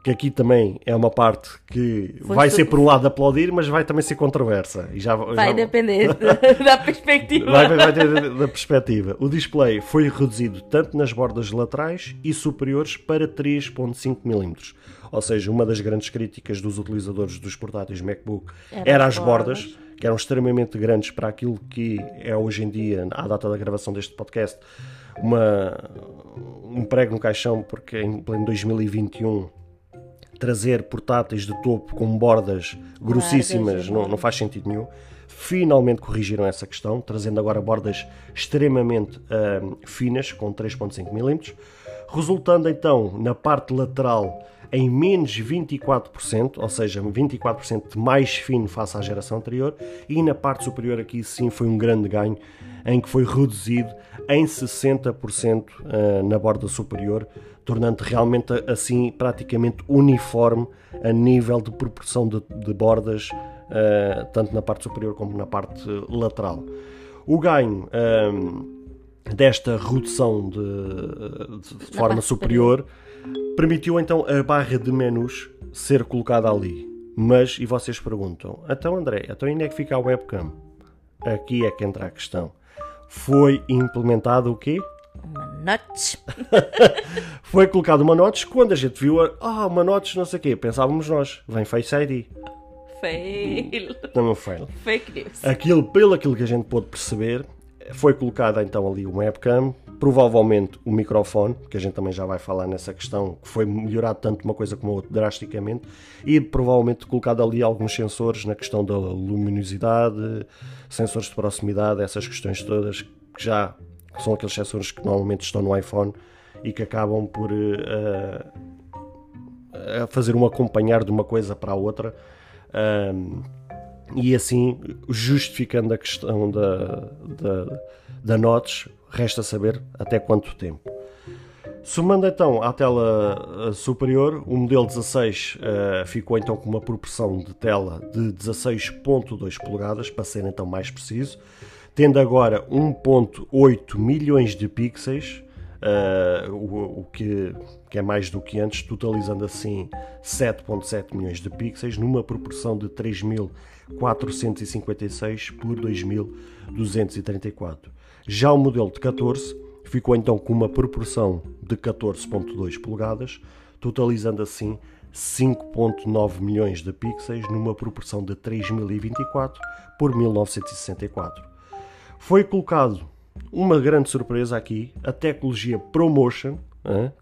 que aqui também é uma parte que Foi vai su- ser por um lado aplaudir, mas vai também ser controversa. E já, Vai já- depender da perspectiva. Vai, vai da perspectiva. O display foi reduzido tanto nas bordas laterais e superiores para 3.5 mm. Ou seja, uma das grandes críticas dos utilizadores dos portáteis MacBook Era era, as as bordas, bordas. que eram extremamente grandes para aquilo que é hoje em dia, à data da gravação deste podcast, uma, um prego no caixão, porque em pleno 2021 trazer portáteis de topo com bordas grossíssimas não, não faz sentido nenhum. Finalmente corrigiram essa questão, trazendo agora bordas extremamente ahm, finas, com 3.5 mm, resultando então na parte lateral em menos 24%, ou seja, 24% de mais fino face à geração anterior, e na parte superior aqui sim foi um grande ganho, em que foi reduzido em 60% ah, na borda superior, tornando realmente assim praticamente uniforme a nível de proporção de, de bordas, ah, tanto na parte superior como na parte lateral. O ganho ah, desta redução de, de forma superior permitiu então a barra de menus ser colocada ali. Mas, e vocês perguntam, então André, então onde é que fica a webcam? Aqui é que entra a questão. Foi implementado o quê? Uma notch. Foi colocado uma notch quando a gente viu, a- ah, uma notch não sei o quê, pensávamos nós, vem Face ID. Fail. Não foi. Fake news. Aquilo, pelo aquilo que a gente pôde perceber, foi colocada então ali uma webcam, provavelmente o microfone, que a gente também já vai falar nessa questão, que foi melhorado tanto uma coisa como a outra drasticamente, e provavelmente colocado ali alguns sensores na questão da luminosidade, sensores de proximidade, essas questões todas, que já são aqueles sensores que normalmente estão no iPhone e que acabam por a fazer um acompanhar de uma coisa para a outra. E assim, justificando a questão da, da, da notch, resta saber até quanto tempo. Somando então à tela eh, superior, o modelo 16 eh, ficou então com uma proporção de tela de 16.2 polegadas, para ser então mais preciso, tendo agora 1.8 milhões de pixels, eh, o, o que, que é mais do que antes, totalizando assim 7.7 milhões de pixels, numa proporção de 3.456 por 2.234. Já o modelo de 14 ficou então com uma proporção de 14.2 polegadas, totalizando assim 5.9 milhões de pixels numa proporção de 3024 por 1964. Foi colocado uma grande surpresa aqui, a tecnologia ProMotion,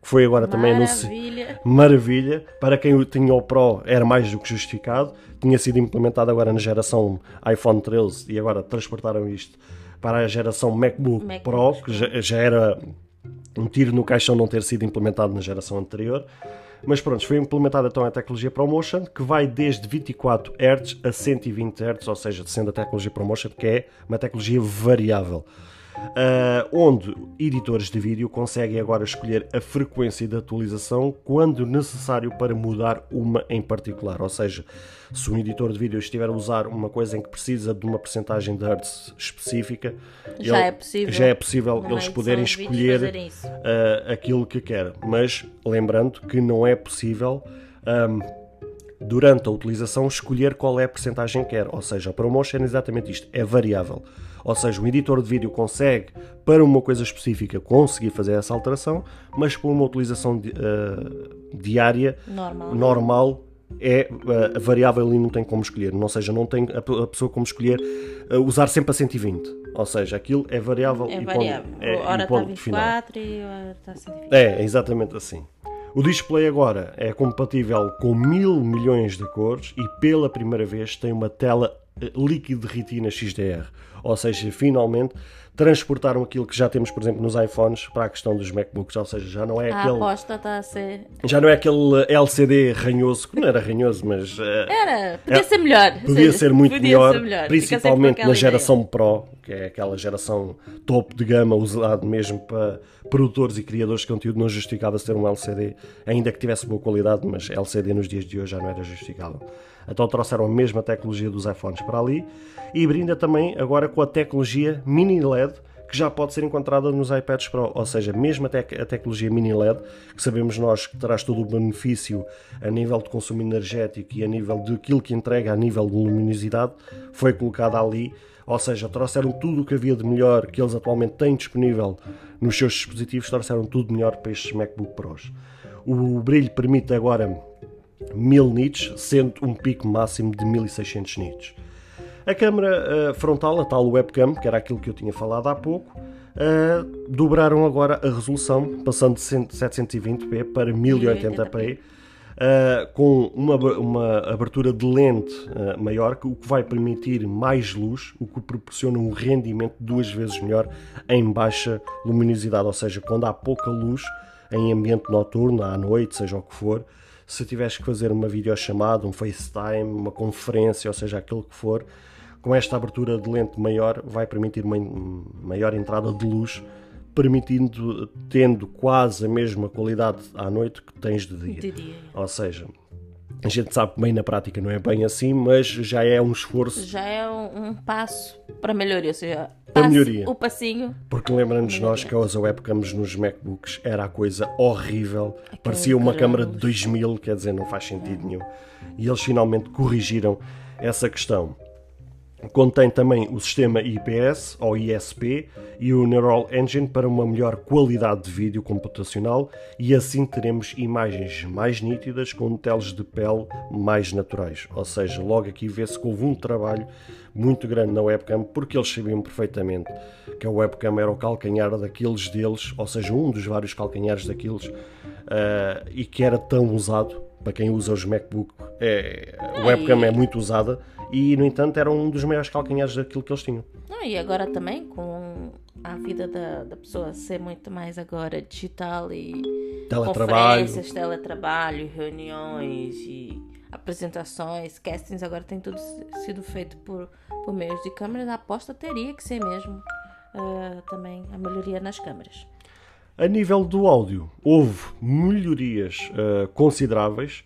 que foi agora também anunciada Maravilha. maravilha. Para quem tinha o Pro era mais do que justificado. Tinha sido implementado agora na geração iPhone 13 e agora transportaram isto para a geração MacBook, MacBook Pro, que já, já era um tiro no caixão não ter sido implementado na geração anterior. Mas pronto, foi implementada então a tecnologia ProMotion, que vai desde 24 Hz a 120 Hz, ou seja, sendo a tecnologia ProMotion, que é uma tecnologia variável. Uh, onde editores de vídeo conseguem agora escolher a frequência de atualização quando necessário para mudar uma em particular. Ou seja, se um editor de vídeo estiver a usar uma coisa em que precisa de uma percentagem de hertz específica, Já ele- é possível. já é possível eles edição poderem escolher uh, aquilo que quer. Mas lembrando que não é possível. um, durante a utilização escolher qual é a percentagem que quer. Ou seja, a promotion é exatamente isto, é variável. Ou seja, o editor de vídeo consegue, para uma coisa específica, conseguir fazer essa alteração, mas para uma utilização eh, diária, Normal. normal, é eh, variável e não tem como escolher. Ou seja, não tem a, pe- a pessoa como escolher eh, usar sempre a 120. Ou seja, aquilo é variável É e variável. ponto, é, Hora está ponto final. 24 e hora está 120. É, é exatamente assim. O display agora é compatível com mil milhões de cores e pela primeira vez tem uma tela eh, líquido de retina XDR. Ou seja, finalmente transportaram aquilo que já temos, por exemplo, nos iPhones para a questão dos MacBooks. Ou seja, já não é A aquele, aposta está a ser. já não é aquele LCD ranhoso, que não era ranhoso, mas eh, Era, podia É, ser melhor. Podia ser muito Podia melhor, ser melhor. Principalmente na ideia. geração Pro, que é aquela geração topo de gama usado mesmo para produtores e criadores de conteúdo, não justificava ser um LCD, ainda que tivesse boa qualidade, mas LCD nos dias de hoje já não era justificável. Então trouxeram a mesma tecnologia dos iPhones para ali e brinda também agora com a tecnologia mini LED, que já pode ser encontrada nos iPads Pro, ou seja, mesmo até a tecnologia mini LED, que sabemos nós que traz todo o benefício a nível de consumo energético e a nível daquilo que entrega a nível de luminosidade, foi colocada ali ou seja, trouxeram tudo o que havia de melhor que eles atualmente têm disponível nos seus dispositivos, trouxeram tudo melhor para estes MacBook Pros. O brilho permite agora 1000 nits, sendo um pico máximo de 1600 nits. A câmera uh, frontal, a tal webcam, que era aquilo que eu tinha falado há pouco, uh, dobraram agora a resolução, passando de 720p para 1080p uh, com uma, uma abertura de lente maior, o que vai permitir mais luz, o que proporciona um rendimento duas vezes melhor em baixa luminosidade, ou seja, quando há pouca luz em ambiente noturno, à noite, seja o que for, se tiveres que fazer uma videochamada, um FaceTime, uma conferência, ou seja, aquilo que for, com esta abertura de lente maior, vai permitir uma maior entrada de luz permitindo, tendo quase a mesma qualidade à noite que tens de dia. De dia. Ou seja, a gente sabe que bem na prática não é bem assim, mas já é um esforço. Já é um, um passo para melhoria, ou seja, para melhoria. o passinho. Porque lembramos nós que as webcams nos MacBooks era a coisa horrível, parecia uma câmara de 2000, quer dizer, não faz sentido nenhum. E eles finalmente corrigiram essa questão. Contém também o sistema IPS ou ISP e o Neural Engine para uma melhor qualidade de vídeo computacional e assim teremos imagens mais nítidas com teles de pele mais naturais. Ou seja, logo aqui vê-se que houve um trabalho muito grande na webcam porque eles sabiam perfeitamente que a webcam era o calcanhar daqueles deles, ou seja, um dos vários calcanhares daqueles uh, e que era tão usado para quem usa os MacBook. É, a webcam é muito usada e, no entanto, era um dos maiores calcanhares daquilo que eles tinham. Ah, e agora também, com a vida da, da pessoa ser muito mais agora digital e teletrabalho. conferências, teletrabalho, reuniões e apresentações, castings, agora tem tudo sido feito por, por meios de câmeras. A aposta teria que ser mesmo uh, também a melhoria nas câmeras. A nível do áudio, houve melhorias uh, consideráveis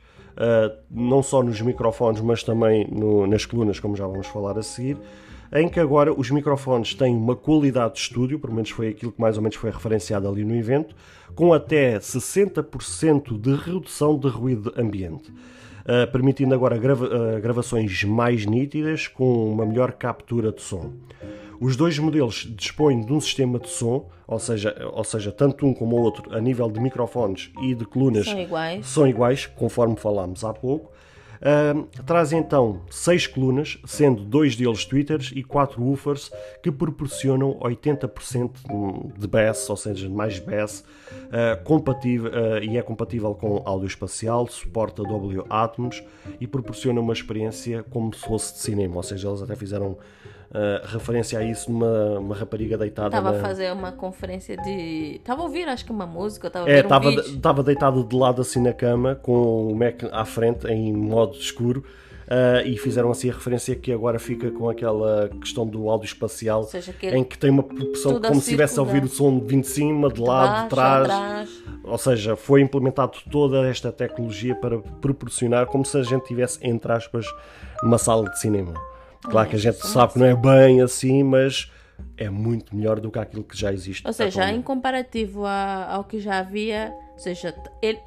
não só nos microfones, mas também no, nas colunas, como já vamos falar a seguir, em que agora os microfones têm uma qualidade de estúdio, pelo menos foi aquilo que mais ou menos foi referenciado ali no evento, com até 60% de redução de ruído ambiente. Uh, permitindo agora grava uh, gravações mais nítidas com uma melhor captura de som. Os dois modelos dispõem de um sistema de som, ou seja, ou seja, tanto um como o outro, a nível de microfones e de colunas, são iguais, são iguais conforme falámos há pouco. Uh, traz então seis colunas, sendo dois deles tweeters e quatro woofers que proporcionam 80% de bass, ou seja, mais bass, uh, compatível, uh, e é compatível com áudio espacial, suporta W Atmos e proporciona uma experiência como se fosse de cinema, ou seja, eles até fizeram uh, referência a isso numa uma rapariga deitada. Estava na... a fazer uma conferência de. Estava a ouvir, acho que uma música. Estava é, estava um deitado de lado assim na cama, com o Mac à frente, em modo escuro. Uh, e fizeram assim a referência que agora fica com aquela questão do áudio espacial seja, que em que tem uma proporção como se estivesse a ouvir o som vindo de cima, de, de lado, de trás. atrás. Ou seja, foi implementado toda esta tecnologia para proporcionar como se a gente tivesse, entre aspas, numa sala de cinema. Claro que a gente sabe que não é bem assim, mas é muito melhor do que aquilo que já existe. Ou seja, em comparativo a, ao que já havia, ou seja,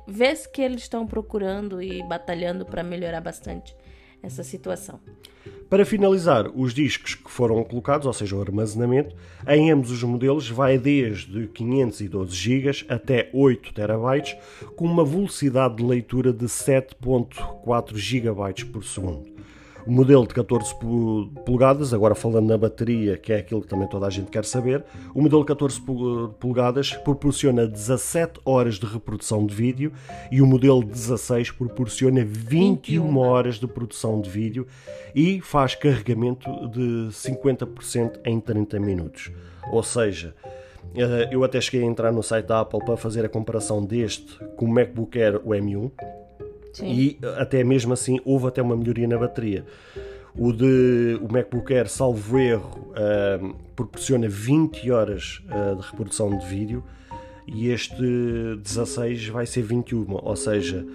vê-se que eles estão procurando e batalhando para melhorar bastante essa situação. Para finalizar, os discos que foram colocados, ou seja, o armazenamento, em ambos os modelos vai desde 512 GB até 8 TB, com uma velocidade de leitura de 7.4 GB por segundo. O modelo de 14 polegadas, agora falando na bateria, que é aquilo que também toda a gente quer saber, o modelo de 14 polegadas proporciona 17 horas de reprodução de vídeo e o modelo 16 proporciona 21 21. horas de produção de vídeo e faz carregamento de 50% em 30 minutos. Ou seja, eh, eu até cheguei a entrar no site da Apple para fazer a comparação deste com o MacBook Air o M1 Sim. E até mesmo assim houve até uma melhoria na bateria. O de o MacBook Air, salvo erro, uh, proporciona 20 horas uh, de reprodução de vídeo e este 16 vai ser 21, ou seja,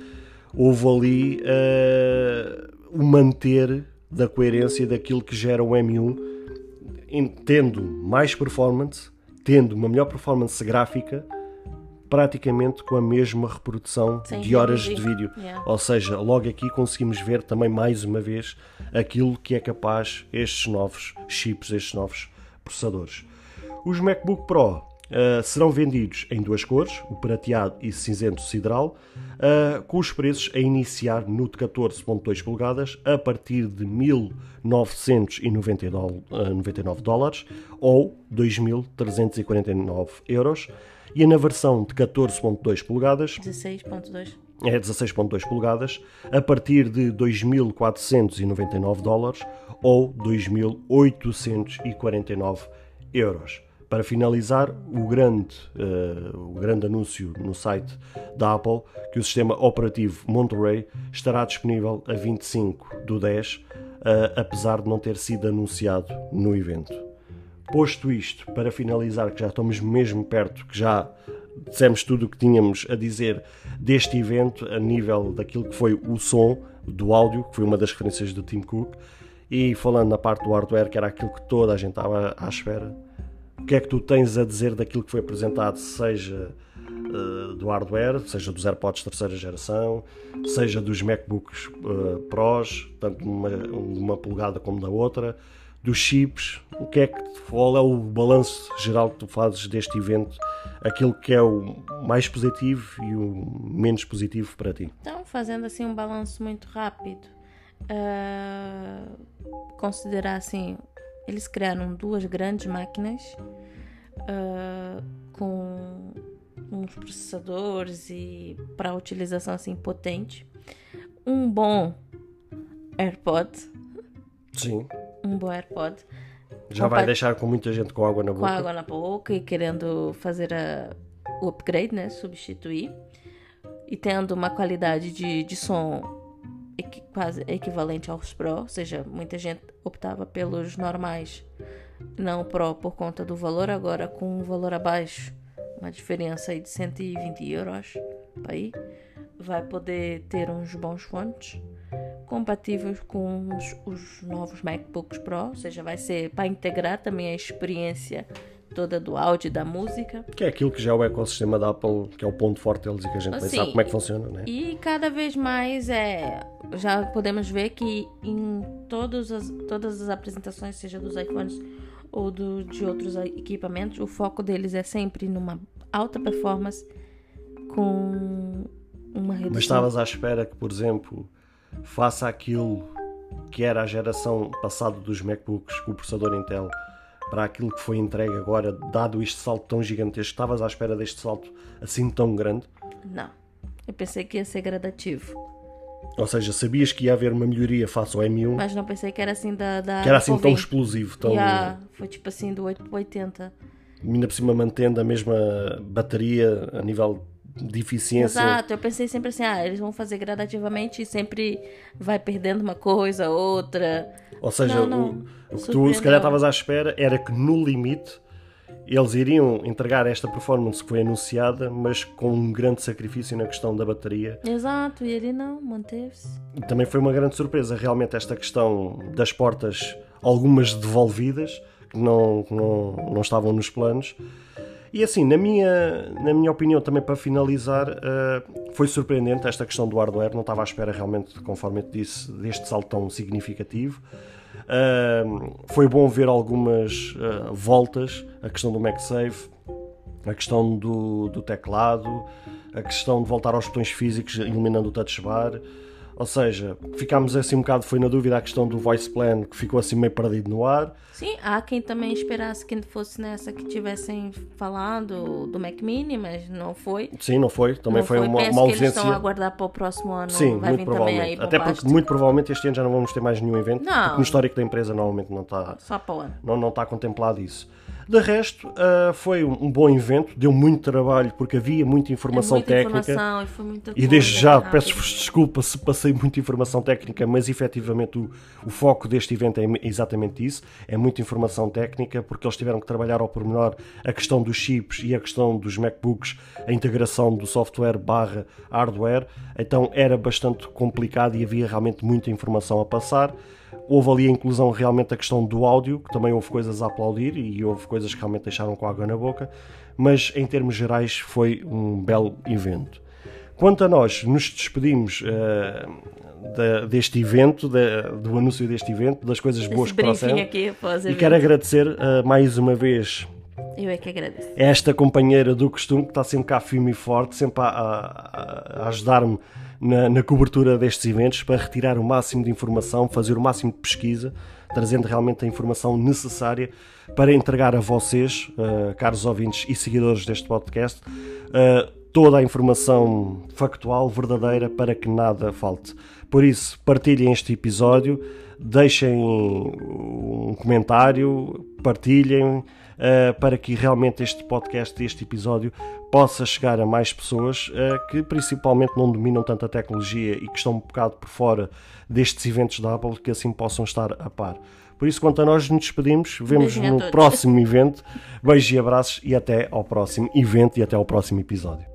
houve ali uh, o manter da coerência daquilo que gera o M1, tendo mais performance tendo uma melhor performance gráfica praticamente com a mesma reprodução Sem de horas de vídeo. Yeah. Ou seja, logo aqui conseguimos ver também mais uma vez aquilo que é capaz estes novos chips, estes novos processadores. Os MacBook Pro ah, serão vendidos em duas cores, o prateado e cinzento sideral, ah, com os preços a iniciar no de 14.2 polegadas a partir de 1.999 ah, 99 dólares ou 2.349 euros e na versão de 14.2 polegadas 16.2. é 16.2 polegadas a partir de 2.499 dólares ou 2.849 euros. Para finalizar, o grande, eh, o grande anúncio no site da Apple que o sistema operativo Monterey estará disponível a 25 do 10, eh, apesar de não ter sido anunciado no evento. Posto isto, para finalizar, que já estamos mesmo perto, que já dissemos tudo o que tínhamos a dizer deste evento, a nível daquilo que foi o som, do áudio, que foi uma das referências do Tim Cook, e falando na parte do hardware, que era aquilo que toda a gente estava à espera. O que é que tu tens a dizer daquilo que foi apresentado, seja eh, do hardware, seja dos AirPods terceira geração, seja dos MacBooks eh, Pros, tanto de uma, uma polegada como da outra, dos chips, o que é que, qual é o balanço geral que tu fazes deste evento, aquilo que é o mais positivo e o menos positivo para ti? Então, fazendo assim um balanço muito rápido, ah, considerar assim, eles criaram duas grandes máquinas ah, com uns processadores e para utilização assim potente, um bom AirPod, Sim. Um bom AirPod Já vai deixar com muita gente com água na com boca. água na boca e querendo fazer a- o upgrade, né? Substituir. E tendo uma qualidade de, de som equi- quase equivalente aos Pro, ou seja, muita gente optava pelos normais, não Pro por conta do valor, agora com um valor abaixo, uma diferença aí de 120 euros aí, vai poder ter uns bons fones compatíveis com os, os novos MacBooks Pro, ou seja, vai ser para integrar também a experiência toda do áudio e da música. Que é aquilo que já é o ecossistema da Apple, que é o ponto forte deles e que a gente Assim, sabe como é que funciona, né? E cada vez mais é, já podemos ver que em todas as, todas as apresentações, seja dos iPhones ou do, de outros equipamentos, o foco deles é sempre numa alta performance com uma redução. Mas estavas à espera que, por exemplo, faça aquilo que era a geração passada dos MacBooks com o processador Intel para aquilo que foi entregue agora, dado este salto tão gigantesco, estavas à espera deste salto assim tão grande? Não. Eu pensei que ia ser gradativo. Ou seja, sabias que ia haver uma melhoria face ao M1, Mas não pensei que era assim da. da que era assim tão explosivo, tão, Yeah, foi tipo assim do 8 para 80. ainda por cima mantendo a mesma bateria a nível de eficiência. Exato, eu pensei sempre assim, ah, eles vão fazer gradativamente e sempre vai perdendo uma coisa, outra. Ou seja, Não, não. o, o que tu se calhar estavas à espera era que no limite eles iriam entregar esta performance que foi anunciada, mas com um grande sacrifício na questão da bateria. Exato, e ele não, manteve-se. Também foi uma grande surpresa, realmente, esta questão das portas, algumas devolvidas, que não, não, não estavam nos planos. E assim, na minha, na minha opinião, também para finalizar, eh, foi surpreendente esta questão do hardware. Não estava à espera realmente, conforme te disse, deste salto tão significativo. Eh, foi bom ver algumas eh, voltas, a questão do MagSafe, a questão do, do teclado, a questão de voltar aos botões físicos iluminando o touch bar. Ou seja, ficámos assim um bocado, foi na dúvida a questão do voice plan, que ficou assim meio perdido no ar. Sim, há quem também esperasse que fosse nessa que tivessem falado do Mac Mini, mas não foi. Sim, não foi? Também não foi, uma, Penso uma que eles estão a ausência. aguardar para o próximo ano. Sim, vai muito provavelmente. Até porque muito provavelmente este ano já não vamos ter mais nenhum evento, Não. porque no histórico da empresa normalmente não está, Só para o ano. não, não está contemplado isso. De resto, ah, foi um um bom evento, deu muito trabalho porque havia muita informação É muita técnica. informação e foi muita E desde já rápido. peço-vos desculpa se passei muita informação técnica, mas efetivamente o, o foco deste evento é exatamente isso: é muita informação técnica, porque eles tiveram que trabalhar ao pormenor a questão dos chips e a questão dos MacBooks, a integração do software barra hardware, então era bastante complicado e havia realmente muita informação a passar. Houve ali a inclusão realmente da questão do áudio, que também houve coisas a aplaudir e houve coisas que realmente deixaram com água na boca, mas em termos gerais foi um belo evento. Quanto a nós, nos despedimos uh, deste evento, do anúncio deste evento, das coisas boas que trouxeram. e quero agradecer uh, mais uma vez eu é que agradeço. Esta companheira do costume que está sempre cá firme e forte, sempre a, a, a ajudar-me na, na, cobertura destes eventos para retirar o máximo de informação, fazer o máximo de pesquisa, trazendo realmente a informação necessária para entregar a vocês, uh, caros ouvintes e seguidores deste podcast, uh, toda a informação factual, verdadeira, para que nada falte. Por isso, partilhem este episódio, deixem um comentário, partilhem para que realmente este podcast, este episódio, possa chegar a mais pessoas uh, que principalmente não dominam tanto a tecnologia e que estão um bocado por fora destes eventos da Apple, que assim possam estar a par. Por isso, quanto a nós, nos despedimos. Vemos no próximo evento. Beijos e abraços e até ao próximo evento e até ao próximo episódio.